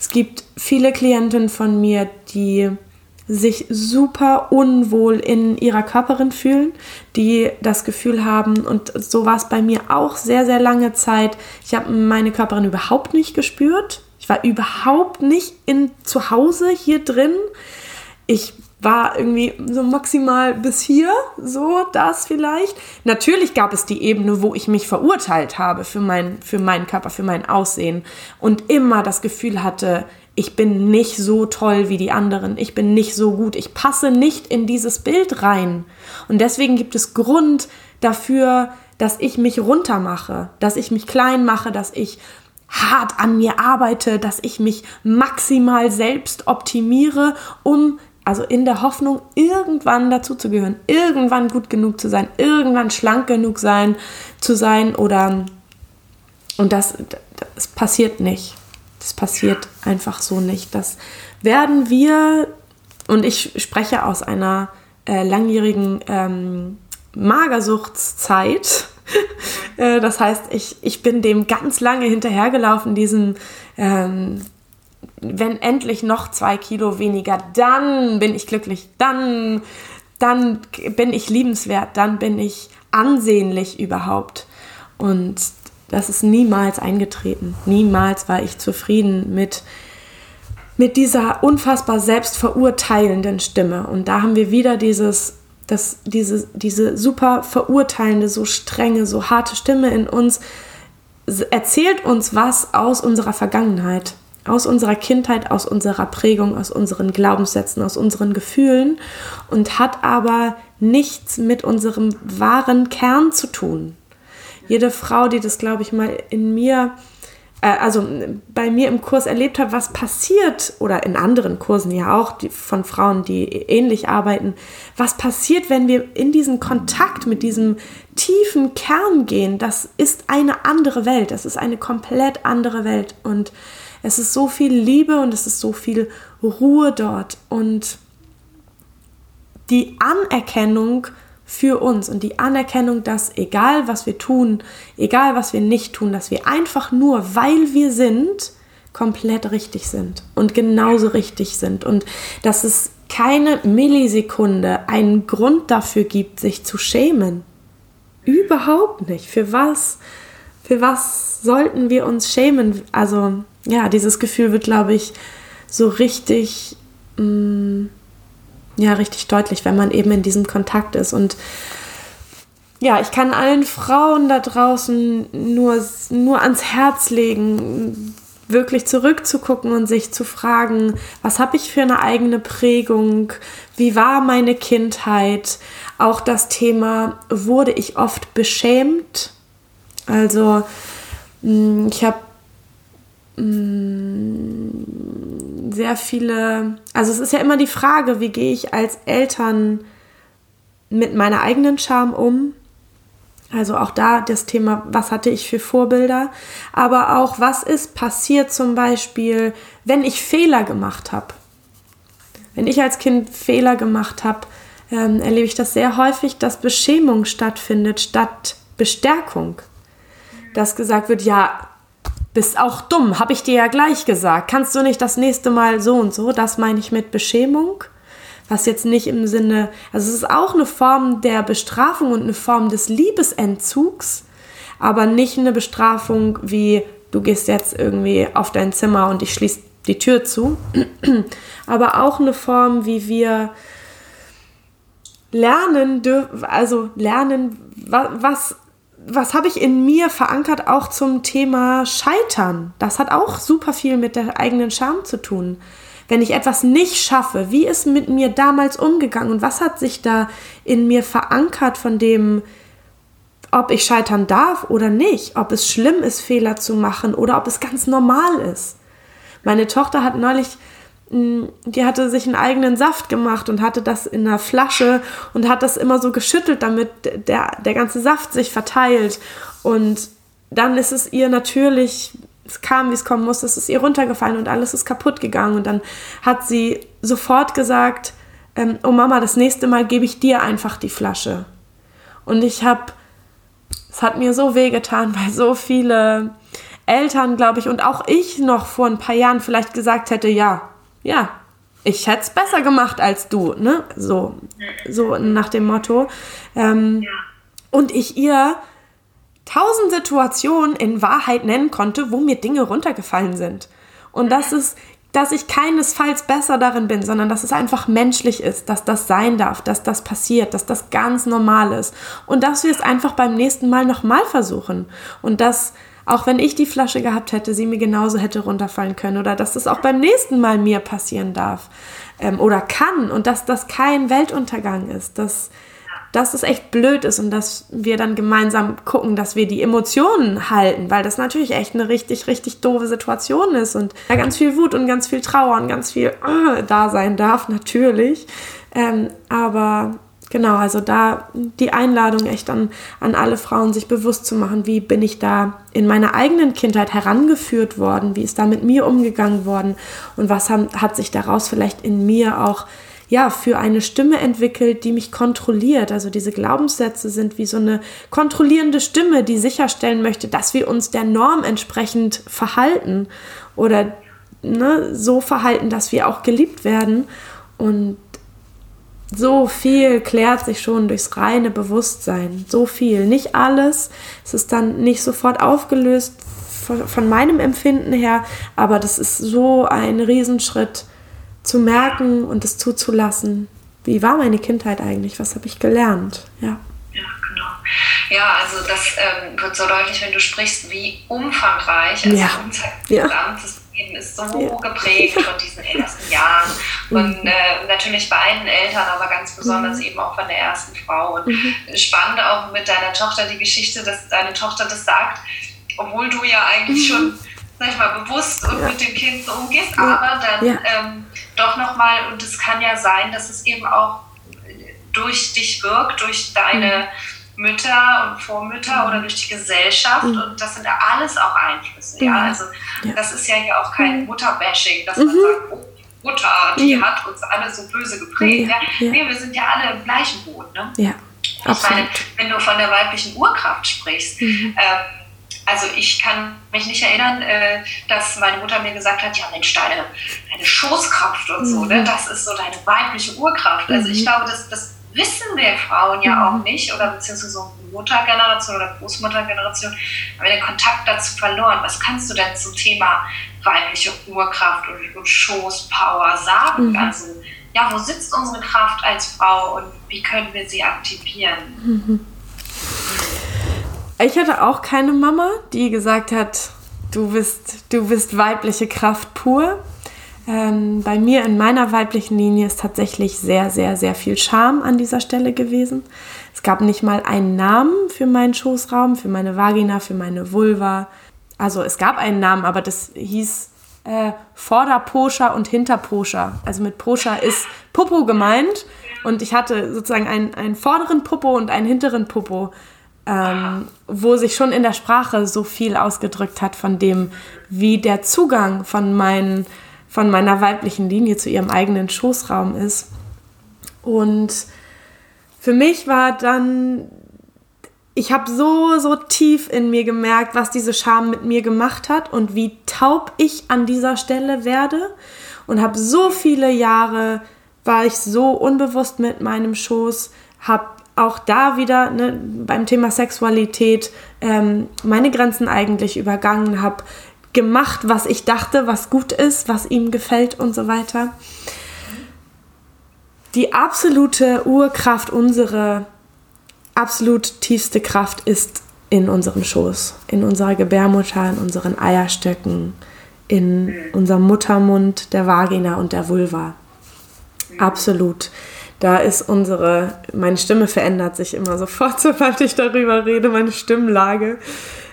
Es gibt viele Klientinnen von mir, die sich super unwohl in ihrer Körperin fühlen, die das Gefühl haben, und so war es bei mir auch sehr, sehr lange Zeit, ich habe meine Körperin überhaupt nicht gespürt. Ich war überhaupt nicht in zu Hause hier drin. Ich war irgendwie so maximal bis hier, so das vielleicht. Natürlich gab es die Ebene, wo ich mich verurteilt habe für, mein, für meinen Körper, für mein Aussehen und immer das Gefühl hatte, ich bin nicht so toll wie die anderen, ich bin nicht so gut, ich passe nicht in dieses Bild rein. Und deswegen gibt es Grund dafür, dass ich mich runtermache, dass ich mich klein mache, dass ich hart an mir arbeite, dass ich mich maximal selbst optimiere, um also in der Hoffnung, irgendwann dazu zu gehören, irgendwann gut genug zu sein, irgendwann schlank genug sein, zu sein oder und das, das passiert nicht. Das passiert einfach so nicht. Das werden wir, und ich spreche aus einer äh, langjährigen ähm, Magersuchtszeit. *laughs* äh, das heißt, ich, ich bin dem ganz lange hinterhergelaufen, diesem, ähm, wenn endlich noch zwei Kilo weniger, dann bin ich glücklich, dann, dann bin ich liebenswert, dann bin ich ansehnlich überhaupt. Und das ist niemals eingetreten. Niemals war ich zufrieden mit, mit dieser unfassbar selbstverurteilenden Stimme. Und da haben wir wieder dieses, das, diese, diese super verurteilende, so strenge, so harte Stimme in uns, erzählt uns was aus unserer Vergangenheit, aus unserer Kindheit, aus unserer Prägung, aus unseren Glaubenssätzen, aus unseren Gefühlen und hat aber nichts mit unserem wahren Kern zu tun jede Frau, die das, glaube ich, mal in mir, äh, also bei mir im Kurs erlebt hat, was passiert, oder in anderen Kursen ja auch, die, von Frauen, die ähnlich arbeiten, was passiert, wenn wir in diesen Kontakt mit diesem tiefen Kern gehen, das ist eine andere Welt, das ist eine komplett andere Welt. Und es ist so viel Liebe und es ist so viel Ruhe dort. Und die Anerkennung für uns und die Anerkennung, dass egal was wir tun, egal was wir nicht tun, dass wir einfach nur, weil wir sind, komplett richtig sind und genauso richtig sind und dass es keine Millisekunde einen Grund dafür gibt, sich zu schämen. Überhaupt nicht. Für was? Für was sollten wir uns schämen? Also ja, dieses Gefühl wird, glaube ich, so richtig mh, mm, ja richtig deutlich, wenn man eben in diesem Kontakt ist. Und ja, ich kann allen Frauen da draußen nur, nur ans Herz legen, wirklich zurückzugucken und sich zu fragen, was habe ich für eine eigene Prägung, wie war meine Kindheit, auch das Thema, wurde ich oft beschämt? Also mm, ich habe mm, sehr viele, also es ist ja immer die Frage, wie gehe ich als Eltern mit meiner eigenen Scham um? Also auch da das Thema, was hatte ich für Vorbilder, aber auch was ist passiert zum Beispiel, wenn ich Fehler gemacht habe. Wenn ich als Kind Fehler gemacht habe, ähm, erlebe ich das sehr häufig, dass Beschämung stattfindet statt Bestärkung. Dass gesagt wird, ja, bist auch dumm, habe ich dir ja gleich gesagt. Kannst du nicht das nächste Mal so und so? Das meine ich mit Beschämung was jetzt nicht im Sinne, also es ist auch eine Form der Bestrafung und eine Form des Liebesentzugs, aber nicht eine Bestrafung wie du gehst jetzt irgendwie auf dein Zimmer und ich schließe die Tür zu, *clears throat* aber auch eine Form, wie wir lernen dürfen, also lernen, was, was habe ich in mir verankert auch zum Thema Scheitern? Das hat auch super viel mit der eigenen Scham zu tun wenn ich etwas nicht schaffe, wie ist mit mir damals umgegangen und was hat sich da in mir verankert von dem, ob ich scheitern darf oder nicht, ob es schlimm ist, Fehler zu machen oder ob es ganz normal ist. Meine Tochter hat neulich, die hatte sich einen eigenen Saft gemacht und hatte das in einer Flasche und hat das immer so geschüttelt, damit der, der ganze Saft sich verteilt. Und dann ist es ihr natürlich es kam, wie es kommen musste, es ist ihr runtergefallen und alles ist kaputt gegangen. Und dann hat sie sofort gesagt, ähm, oh Mama, das nächste Mal gebe ich dir einfach die Flasche. Und ich habe, es hat mir so wehgetan, *laughs* weil so viele Eltern, glaube ich, und auch ich noch vor ein paar Jahren vielleicht gesagt hätte, ja, ja, ich hätte es besser gemacht als du, ne? So, so nach dem Motto. Ähm, ja. Und ich ihr tausend Situationen in Wahrheit nennen konnte, wo mir Dinge runtergefallen sind. Und das ist, dass ich keinesfalls besser darin bin, sondern dass es einfach menschlich ist, dass das sein darf, dass das passiert, dass das ganz normal ist und dass wir es einfach beim nächsten Mal nochmal versuchen und dass auch wenn ich die Flasche gehabt hätte, sie mir genauso hätte runterfallen können oder dass das auch beim nächsten Mal mir passieren darf ähm, oder kann und dass das kein Weltuntergang ist, dass dass es echt blöd ist und dass wir dann gemeinsam gucken, dass wir die Emotionen halten, weil das natürlich echt eine richtig, richtig doofe Situation ist und da ganz viel Wut und ganz viel Trauer und ganz viel äh, da sein darf, natürlich. Ähm, aber genau, also da die Einladung echt an, an alle Frauen, sich bewusst zu machen, wie bin ich da in meiner eigenen Kindheit herangeführt worden, wie ist da mit mir umgegangen worden und was haben, hat sich daraus vielleicht in mir auch ja, für eine Stimme entwickelt, die mich kontrolliert. Also diese Glaubenssätze sind wie so eine kontrollierende Stimme, die sicherstellen möchte, dass wir uns der Norm entsprechend verhalten oder ne, so verhalten, dass wir auch geliebt werden. Und so viel klärt sich schon durchs reine Bewusstsein. So viel. Nicht alles. Es ist dann nicht sofort aufgelöst von, von meinem Empfinden her, aber das ist so ein Riesenschritt zu merken und es zuzulassen. Wie war meine Kindheit eigentlich? Was habe ich gelernt? Ja. Ja, genau. Ja, also das ähm, wird so deutlich, wenn du sprichst, wie umfangreich also ja. unser gesamtes ja. Leben ist so ja. geprägt von diesen ersten Jahren. Und mhm. äh, natürlich beiden Eltern, aber ganz besonders mhm. eben auch von der ersten Frau. Und mhm. spannend auch mit deiner Tochter die Geschichte, dass deine Tochter das sagt, obwohl du ja eigentlich schon sag ich mal, bewusst und ja. mit dem Kind so umgehst, aber dann ja. ähm, doch nochmal, und es kann ja sein, dass es eben auch durch dich wirkt, durch deine mhm. Mütter und Vormütter mhm. oder durch die Gesellschaft mhm. und das sind ja alles auch Einflüsse, ja, mhm. also ja. das ist ja hier auch kein mhm. Mutterbashing, dass man mhm. sagt, oh, Mutter, die hat uns alle so böse geprägt, ja, nee, wir sind ja alle im gleichen Boot, ne? Ja, Absolut. Ich meine, wenn du von der weiblichen Urkraft sprichst, ähm, also ich kann mich nicht erinnern, äh, dass meine Mutter mir gesagt hat, ja Mensch, deine, deine Schoßkraft und so, ne? Mhm. das ist so deine weibliche Urkraft. Also ich mhm. glaube, das, das wissen wir Frauen ja auch mhm. nicht oder beziehungsweise so Muttergeneration oder Großmuttergeneration, haben wir den Kontakt dazu verloren. Was kannst du denn zum Thema weibliche Urkraft und, und Schoßpower sagen? Mhm. Also ja, wo sitzt unsere Kraft als Frau und wie können wir sie aktivieren? Mhm. Ich hatte auch keine Mama, die gesagt hat, du bist, du bist weibliche Kraft pur. Ähm, bei mir in meiner weiblichen Linie ist tatsächlich sehr, sehr, sehr viel Scham an dieser Stelle gewesen. Es gab nicht mal einen Namen für meinen Schoßraum, für meine Vagina, für meine Vulva. Also es gab einen Namen, aber das hieß äh, Vorderposcha und Hinterposcha. Also mit Poscha ist Popo gemeint und ich hatte sozusagen einen, einen vorderen Popo und einen hinteren Popo ähm, wo sich schon in der Sprache so viel ausgedrückt hat von dem, wie der Zugang von, mein, von meiner weiblichen Linie zu ihrem eigenen Schoßraum ist. Und für mich war dann, ich habe so, so tief in mir gemerkt, was diese Scham mit mir gemacht hat und wie taub ich an dieser Stelle werde. Und habe so viele Jahre, war ich so unbewusst mit meinem Schoß, habe auch da wieder ne, beim Thema Sexualität ähm, meine Grenzen eigentlich übergangen habe, gemacht, was ich dachte, was gut ist, was ihm gefällt und so weiter. Die absolute Urkraft, unsere absolut tiefste Kraft ist in unserem Schoß, in unserer Gebärmutter, in unseren Eierstöcken, in unserem Muttermund, der Vagina und der Vulva. Absolut da ist unsere, meine Stimme verändert sich immer sofort, *laughs* sobald ich darüber rede, meine Stimmlage.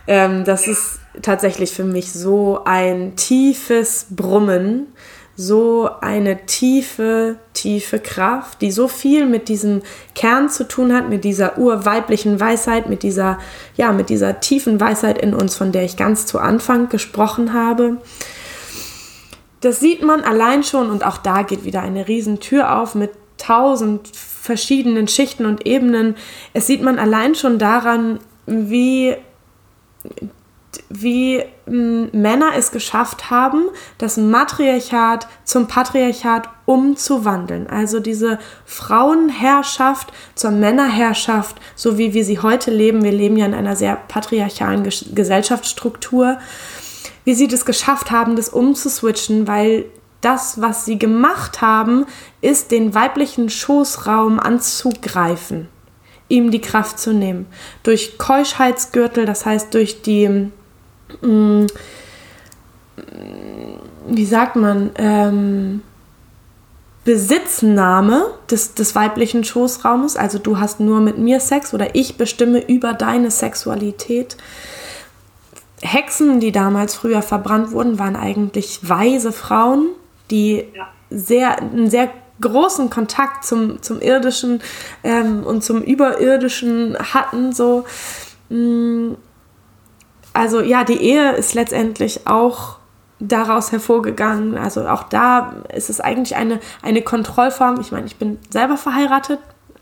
Ähm, das ist tatsächlich für mich so ein tiefes Brummen, so eine tiefe, tiefe Kraft, die so viel mit diesem Kern zu tun hat, mit dieser urweiblichen Weisheit, mit dieser, ja, mit dieser tiefen Weisheit in uns, von der ich ganz zu Anfang gesprochen habe. Das sieht man allein schon und auch da geht wieder eine Riesentür auf mit tausend verschiedenen Schichten und Ebenen. Es sieht man allein schon daran, wie, wie hm, Männer es geschafft haben, das Matriarchat zum Patriarchat umzuwandeln. Also diese Frauenherrschaft zur Männerherrschaft, so wie wir sie heute leben. Wir leben ja in einer sehr patriarchalen Gesellschaftsstruktur. Wie sie das geschafft haben, das umzuswitchen, weil das, was sie gemacht haben, ist, den weiblichen Schoßraum anzugreifen, ihm die Kraft zu nehmen. Durch Keuschheitsgürtel, das heißt durch die, mh, mm, wie sagt man, ähm, Besitznahme des, des weiblichen Schoßraumes, also du hast nur mit mir Sex oder ich bestimme über deine Sexualität. Hexen, die damals früher verbrannt wurden, waren eigentlich weise Frauen, die ja. sehr, einen sehr großen Kontakt zum, zum Irdischen ähm, und zum Überirdischen hatten. So. Mm, also ja, die Ehe ist letztendlich auch daraus hervorgegangen. Also auch da ist es eigentlich eine, eine Kontrollform. Ich meine, ich bin selber verheiratet,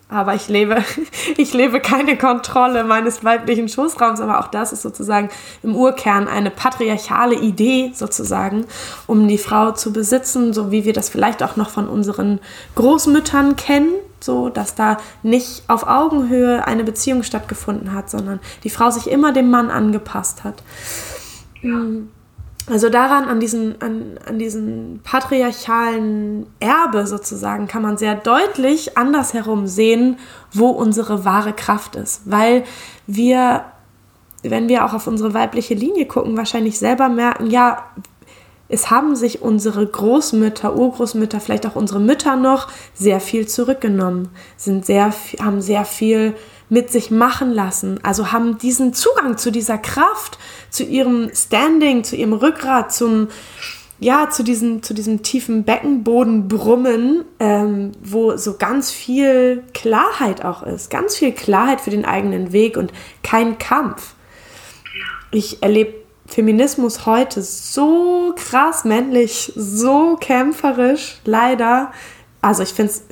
aber ich lebe, *laughs* ich lebe keine Kontrolle meines weiblichen Schoßraums, aber auch das ist sozusagen im Urkern eine patriarchale Idee sozusagen, um die Frau zu besitzen, so wie wir das vielleicht auch noch von unseren Großmüttern kennen, so dass da nicht auf Augenhöhe eine Beziehung stattgefunden hat, sondern die Frau sich immer dem Mann angepasst hat. Mm. Also daran, an diesem, an, an diesem patriarchalen Erbe sozusagen, kann man sehr deutlich andersherum sehen, wo unsere wahre Kraft ist. Weil wir, wenn wir auch auf unsere weibliche Linie gucken, wahrscheinlich selber merken, ja, es haben sich unsere Großmütter, Urgroßmütter, vielleicht auch unsere Mütter noch sehr viel zurückgenommen, sind sehr, haben sehr viel mit sich machen lassen, also haben diesen Zugang zu dieser Kraft, zu ihrem Standing, zu ihrem Rückgrat, zum ja, zu diesem, zu diesem tiefen Beckenbodenbrummen, ähm, wo so ganz viel Klarheit auch ist. Ganz viel Klarheit für den eigenen Weg und kein Kampf. Ich erlebe Feminismus heute so krass männlich, so kämpferisch, leider, also ich finde es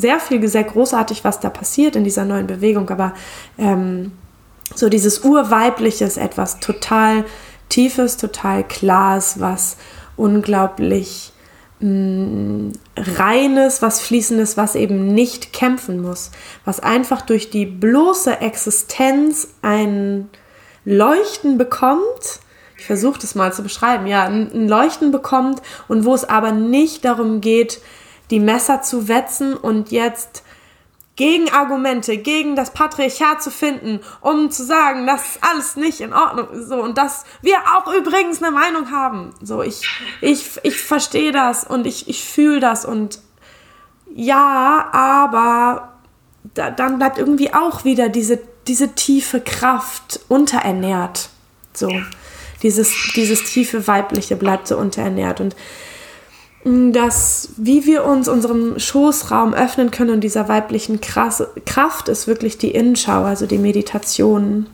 sehr viel, sehr großartig, was da passiert in dieser neuen Bewegung, aber ähm, so dieses Urweibliche ist etwas total Tiefes, total Klares, was unglaublich mh, mm, Reines, was Fließendes, was eben nicht kämpfen muss, was einfach durch die bloße Existenz ein Leuchten bekommt. Versuche das mal zu beschreiben, ja, ein Leuchten bekommt und wo es aber nicht darum geht, die Messer zu wetzen und jetzt Gegenargumente gegen das Patriarchat zu finden, um zu sagen, dass alles nicht in Ordnung ist, so und dass wir auch übrigens eine Meinung haben. So, ich, ich, ich verstehe das und ich, ich fühle das und ja, aber da, dann bleibt irgendwie auch wieder diese, diese tiefe Kraft unterernährt. So, dieses, dieses tiefe Weibliche bleibt so unterernährt und dass wie wir uns unserem Schoßraum öffnen können und dieser weiblichen Kraft ist wirklich die Innenschau, also die Meditation.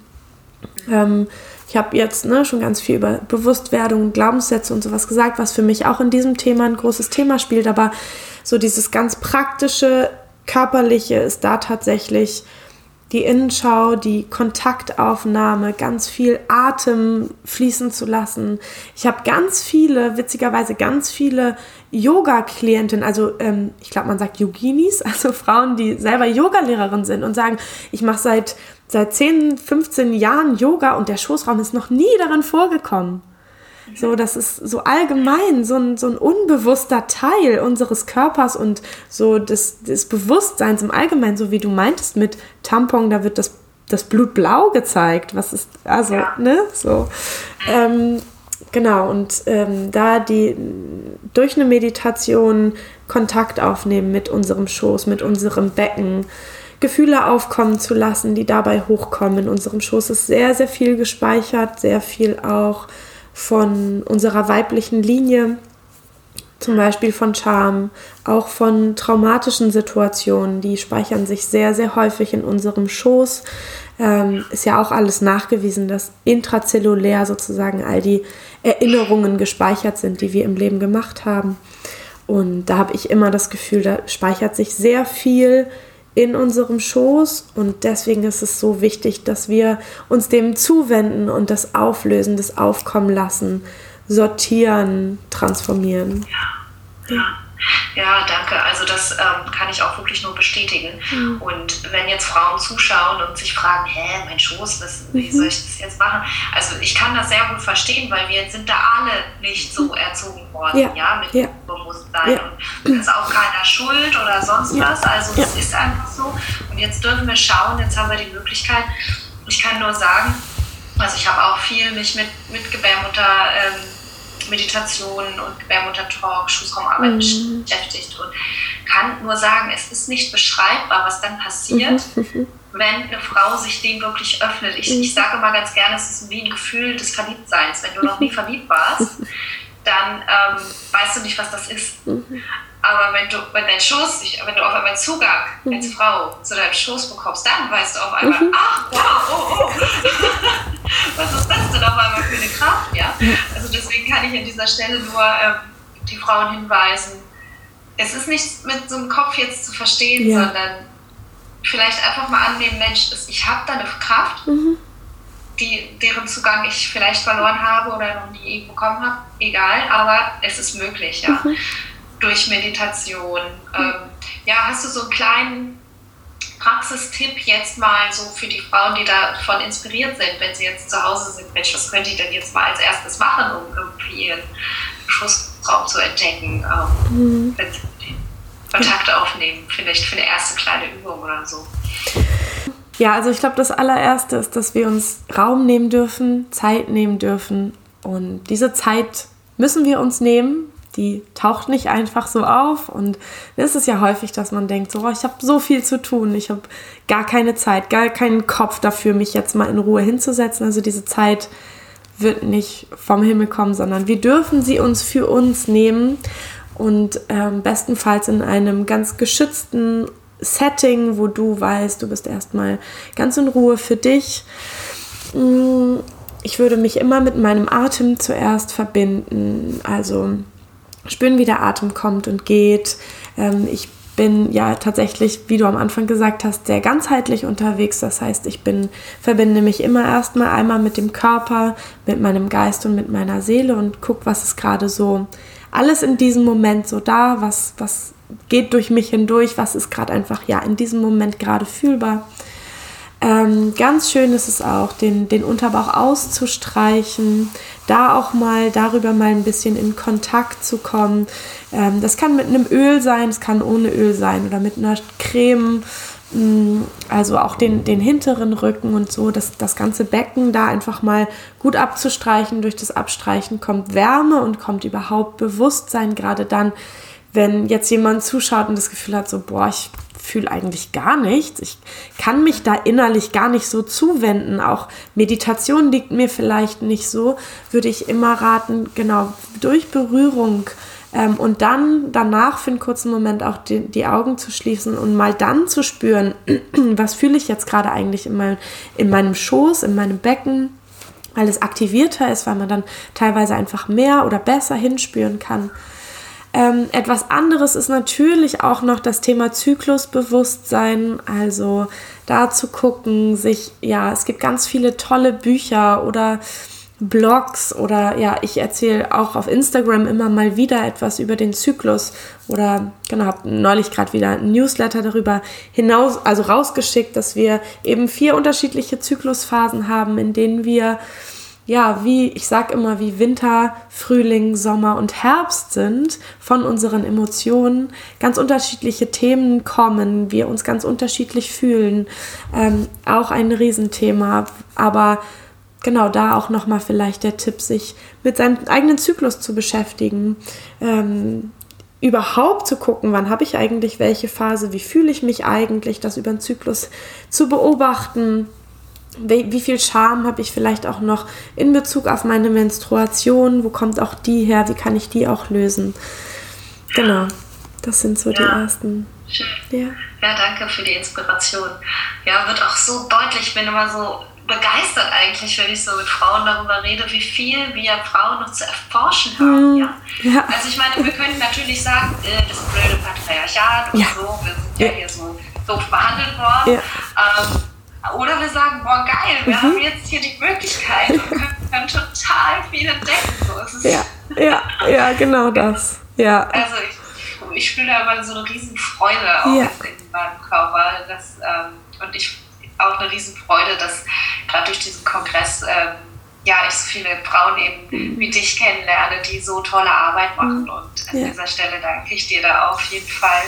Ähm, ich habe jetzt ne, schon ganz viel über Bewusstwerdung, Glaubenssätze und sowas gesagt, was für mich auch in diesem Thema ein großes Thema spielt, aber so dieses ganz praktische, körperliche ist da tatsächlich die Innenschau, die Kontaktaufnahme, ganz viel Atem fließen zu lassen. Ich habe ganz viele, witzigerweise ganz viele Yoga-Klientinnen, also ähm, ich glaube, man sagt Yoginis, *laughs* also Frauen, die selber Yogalehrerin sind und sagen, ich mache seit, seit 10, 15 Jahren Yoga und der Schoßraum ist noch nie darin vorgekommen. So, das ist so allgemein, so ein, so ein unbewusster Teil unseres Körpers und so des, des Bewusstseins im Allgemeinen, so wie du meintest mit Tampon, da wird das, das Blut blau gezeigt. Was ist, also, ja. ne, so. Ähm, genau, und ähm, da die durch eine Meditation Kontakt aufnehmen mit unserem Schoß, mit unserem Becken, Gefühle aufkommen zu lassen, die dabei hochkommen. In unserem Schoß ist sehr, sehr viel gespeichert, sehr viel auch von unserer weiblichen Linie, zum Beispiel von Charme, auch von traumatischen Situationen, die speichern sich sehr, sehr häufig in unserem Schoß. Ähm, ist ja auch alles nachgewiesen, dass intrazellulär sozusagen all die Erinnerungen gespeichert sind, die wir im Leben gemacht haben. Und da habe ich immer das Gefühl, da speichert sich sehr viel in unserem Schoß und deswegen ist es so wichtig, dass wir uns dem zuwenden und das auflösen, das aufkommen lassen, sortieren, transformieren. Ja. ja. Ja, danke. Also das ähm, kann ich auch wirklich nur bestätigen. Mhm. Und wenn jetzt Frauen zuschauen und sich fragen, hä, mein Schoß, was, wie mhm. soll ich das jetzt machen? Also ich kann das sehr gut verstehen, weil wir sind da alle nicht so erzogen worden, ja, ja mit ja. Bewusstsein. Ja. Und das ist auch keiner schuld oder sonst was. Also das ist einfach so. Und jetzt dürfen wir schauen, jetzt haben wir die Möglichkeit. Ich kann nur sagen, also ich habe auch viel mich mit, mit Gebärmutter ähm, Meditation und Gebärmutter-Talk, Schussraumarbeit mhm. beschäftigt und kann nur sagen, es ist nicht beschreibbar, was dann passiert, mhm. *laughs* wenn eine Frau sich dem wirklich öffnet. Ich, ich sage mal ganz gerne, es ist wie ein Gefühl des Verliebtseins. Wenn du noch nie *laughs* verliebt warst, dann ähm, weißt du nicht, was das ist. Mhm. Aber wenn du, wenn dein Schoß, wenn du auf einmal Zugang mhm. als Frau zu deinem Schoß bekommst, dann weißt du auf einmal, mhm. ach, wow, oh, oh. *laughs* was ist das denn auf einmal für eine Kraft, ja? Also deswegen kann ich an dieser Stelle nur ähm, die Frauen hinweisen, es ist nicht mit so einem Kopf jetzt zu verstehen, ja. sondern vielleicht einfach mal annehmen, Mensch, ich habe da eine Kraft, mhm. Die, deren Zugang ich vielleicht verloren habe oder noch nie bekommen habe, egal, aber es ist möglich, ja. Mhm durch Meditation. Ähm, ja, hast du so einen kleinen Praxistipp jetzt mal so für die Frauen, die davon inspiriert sind, wenn sie jetzt zu Hause sind? Mensch, was könnte ich denn jetzt mal als erstes machen, um irgendwie ihren Schussraum zu entdecken? Ähm, mhm. Wenn sie Kontakte aufnehmen, vielleicht für eine erste kleine Übung oder so. Ja, also ich glaube, das allererste ist, dass wir uns Raum nehmen dürfen, Zeit nehmen dürfen. Und diese Zeit müssen wir uns nehmen, die taucht nicht einfach so auf. Und es ist ja häufig, dass man denkt, so, ich habe so viel zu tun, ich habe gar keine Zeit, gar keinen Kopf dafür, mich jetzt mal in Ruhe hinzusetzen. Also diese Zeit wird nicht vom Himmel kommen, sondern wir dürfen sie uns für uns nehmen und ähm, bestenfalls in einem ganz geschützten Setting, wo du weißt, du bist erstmal ganz in Ruhe für dich. Mm, ich würde mich immer mit meinem Atem zuerst verbinden. Also spüren, wie der Atem kommt und geht. Ähm, ich bin ja tatsächlich, wie du am Anfang gesagt hast, sehr ganzheitlich unterwegs. Das heißt, ich bin, verbinde mich immer erstmal einmal mit dem Körper, mit meinem Geist und mit meiner Seele und gucke, was ist gerade so alles in diesem Moment so da, was, was geht durch mich hindurch, was ist gerade einfach ja in diesem Moment gerade fühlbar. Ähm, ganz schön ist es auch, den, den Unterbauch auszustreichen, da auch mal darüber mal ein bisschen in Kontakt zu kommen. Ähm, das kann mit einem Öl sein, es kann ohne Öl sein oder mit einer Creme Mm, also auch den, den hinteren Rücken und so, das, das ganze Becken da einfach mal gut abzustreichen. Durch das Abstreichen kommt Wärme und kommt überhaupt Bewusstsein, gerade dann, wenn jetzt jemand zuschaut und das Gefühl hat, so, boah, ich fühle eigentlich gar nichts. Ich kann mich da innerlich gar nicht so zuwenden. Auch Meditation liegt mir vielleicht nicht so, würde ich immer raten, genau durch Berührung ähm, und dann danach für einen kurzen Moment auch die, die, Augen zu schließen und mal dann zu spüren, *clears throat* was fühle ich jetzt gerade eigentlich in, mein, in meinem Schoß, in meinem Becken, weil es aktivierter ist, weil man dann teilweise einfach mehr oder besser hinspüren kann. Ähm, etwas anderes ist natürlich auch noch das Thema Zyklusbewusstsein, also da zu gucken, sich, ja, es gibt ganz viele tolle Bücher oder Blogs oder ja, ich erzähle auch auf Instagram immer mal wieder etwas über den Zyklus oder genau, habe neulich gerade wieder ein Newsletter darüber hinaus, also rausgeschickt, dass wir eben vier unterschiedliche Zyklusphasen haben, in denen wir ja, wie ich sag immer, wie Winter, Frühling, Sommer und Herbst sind von unseren Emotionen, ganz unterschiedliche Themen kommen, wir uns ganz unterschiedlich fühlen, ähm, auch ein Riesenthema, aber genau da auch nochmal vielleicht der Tipp, sich mit seinem eigenen Zyklus zu beschäftigen. Ähm, überhaupt zu gucken, wann habe ich eigentlich welche Phase, wie fühle ich mich eigentlich, das über den Zyklus zu beobachten. Wie, viel Scham habe ich vielleicht auch noch in Bezug auf meine Menstruation? Wo kommt auch die her? Wie kann ich die auch lösen? Genau, das sind so ja. die ersten. Schön. Ja. ja, danke für die Inspiration. Ja, wird auch so deutlich, ich bin immer so begeistert eigentlich, wenn ich so mit Frauen darüber rede, wie viel wir Frauen noch zu erforschen haben. Mhm. Ja? ja? Also ich meine, wir können natürlich sagen, äh, das blöde Patriarchat und ja. so, wir sind ja, ja hier so doof behandelt worden. Ähm, oder wir sagen, boah geil, wir mhm. haben jetzt hier die Möglichkeit und können, *laughs* können total viel entdecken. So, ja, ja, ja, genau das. Ja. Also ich, ich spüre da immer so eine riesen Freude auch in meinem Körper. Das, ähm, und ich auch eine Riesenfreude, dass gerade durch diesen Kongress ähm, ja, ich so viele Frauen eben mhm. wie dich kennenlerne, die so tolle Arbeit machen. Mhm. Und an ja. dieser Stelle danke ich dir da auf jeden Fall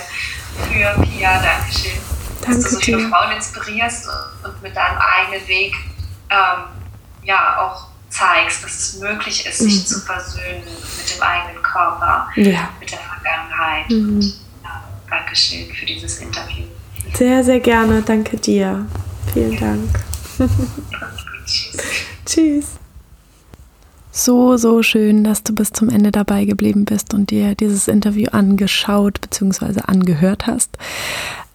für Pia. Dankeschön, danke dass du so viele dir. Frauen inspirierst und mit deinem eigenen Weg ähm, ja auch zeigst, dass es möglich ist, mhm. sich zu versöhnen mit dem eigenen Körper, ja. mit der Vergangenheit. Mhm. Ja, Dankeschön für dieses Interview. Sehr, sehr gerne. Danke dir. Vielen Dank. *laughs* Tschüss. So, so schön, dass du bis zum Ende dabei geblieben bist und dir dieses Interview angeschaut bzw. angehört hast.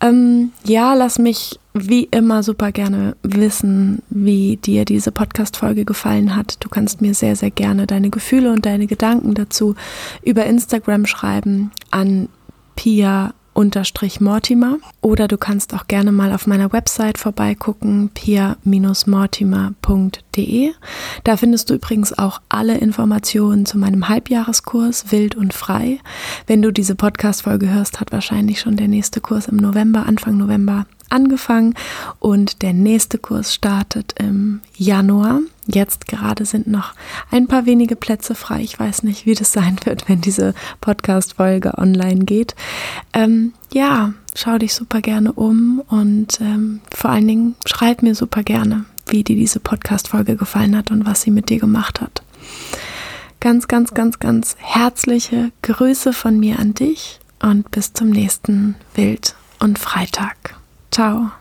Ähm, ja, lass mich wie immer super gerne wissen, wie dir diese Podcast-Folge gefallen hat. Du kannst mir sehr, sehr gerne deine Gefühle und deine Gedanken dazu über Instagram schreiben an Pia unterstrich Mortimer oder du kannst auch gerne mal auf meiner Website vorbeigucken, pia-mortimer.de. Da findest du übrigens auch alle Informationen zu meinem Halbjahreskurs Wild und Frei. Wenn du diese Podcast-Folge hörst, hat wahrscheinlich schon der nächste Kurs im November, Anfang November angefangen und der nächste Kurs startet im Januar. Jetzt gerade sind noch ein paar wenige Plätze frei. Ich weiß nicht, wie das sein wird, wenn diese Podcast-Folge online geht. Ähm, ja, schau dich super gerne um und ähm, vor allen Dingen schreib mir super gerne, wie dir diese Podcast-Folge gefallen hat und was sie mit dir gemacht hat. Ganz, ganz, ganz, ganz herzliche Grüße von mir an dich und bis zum nächsten Wild und Freitag. Ciao.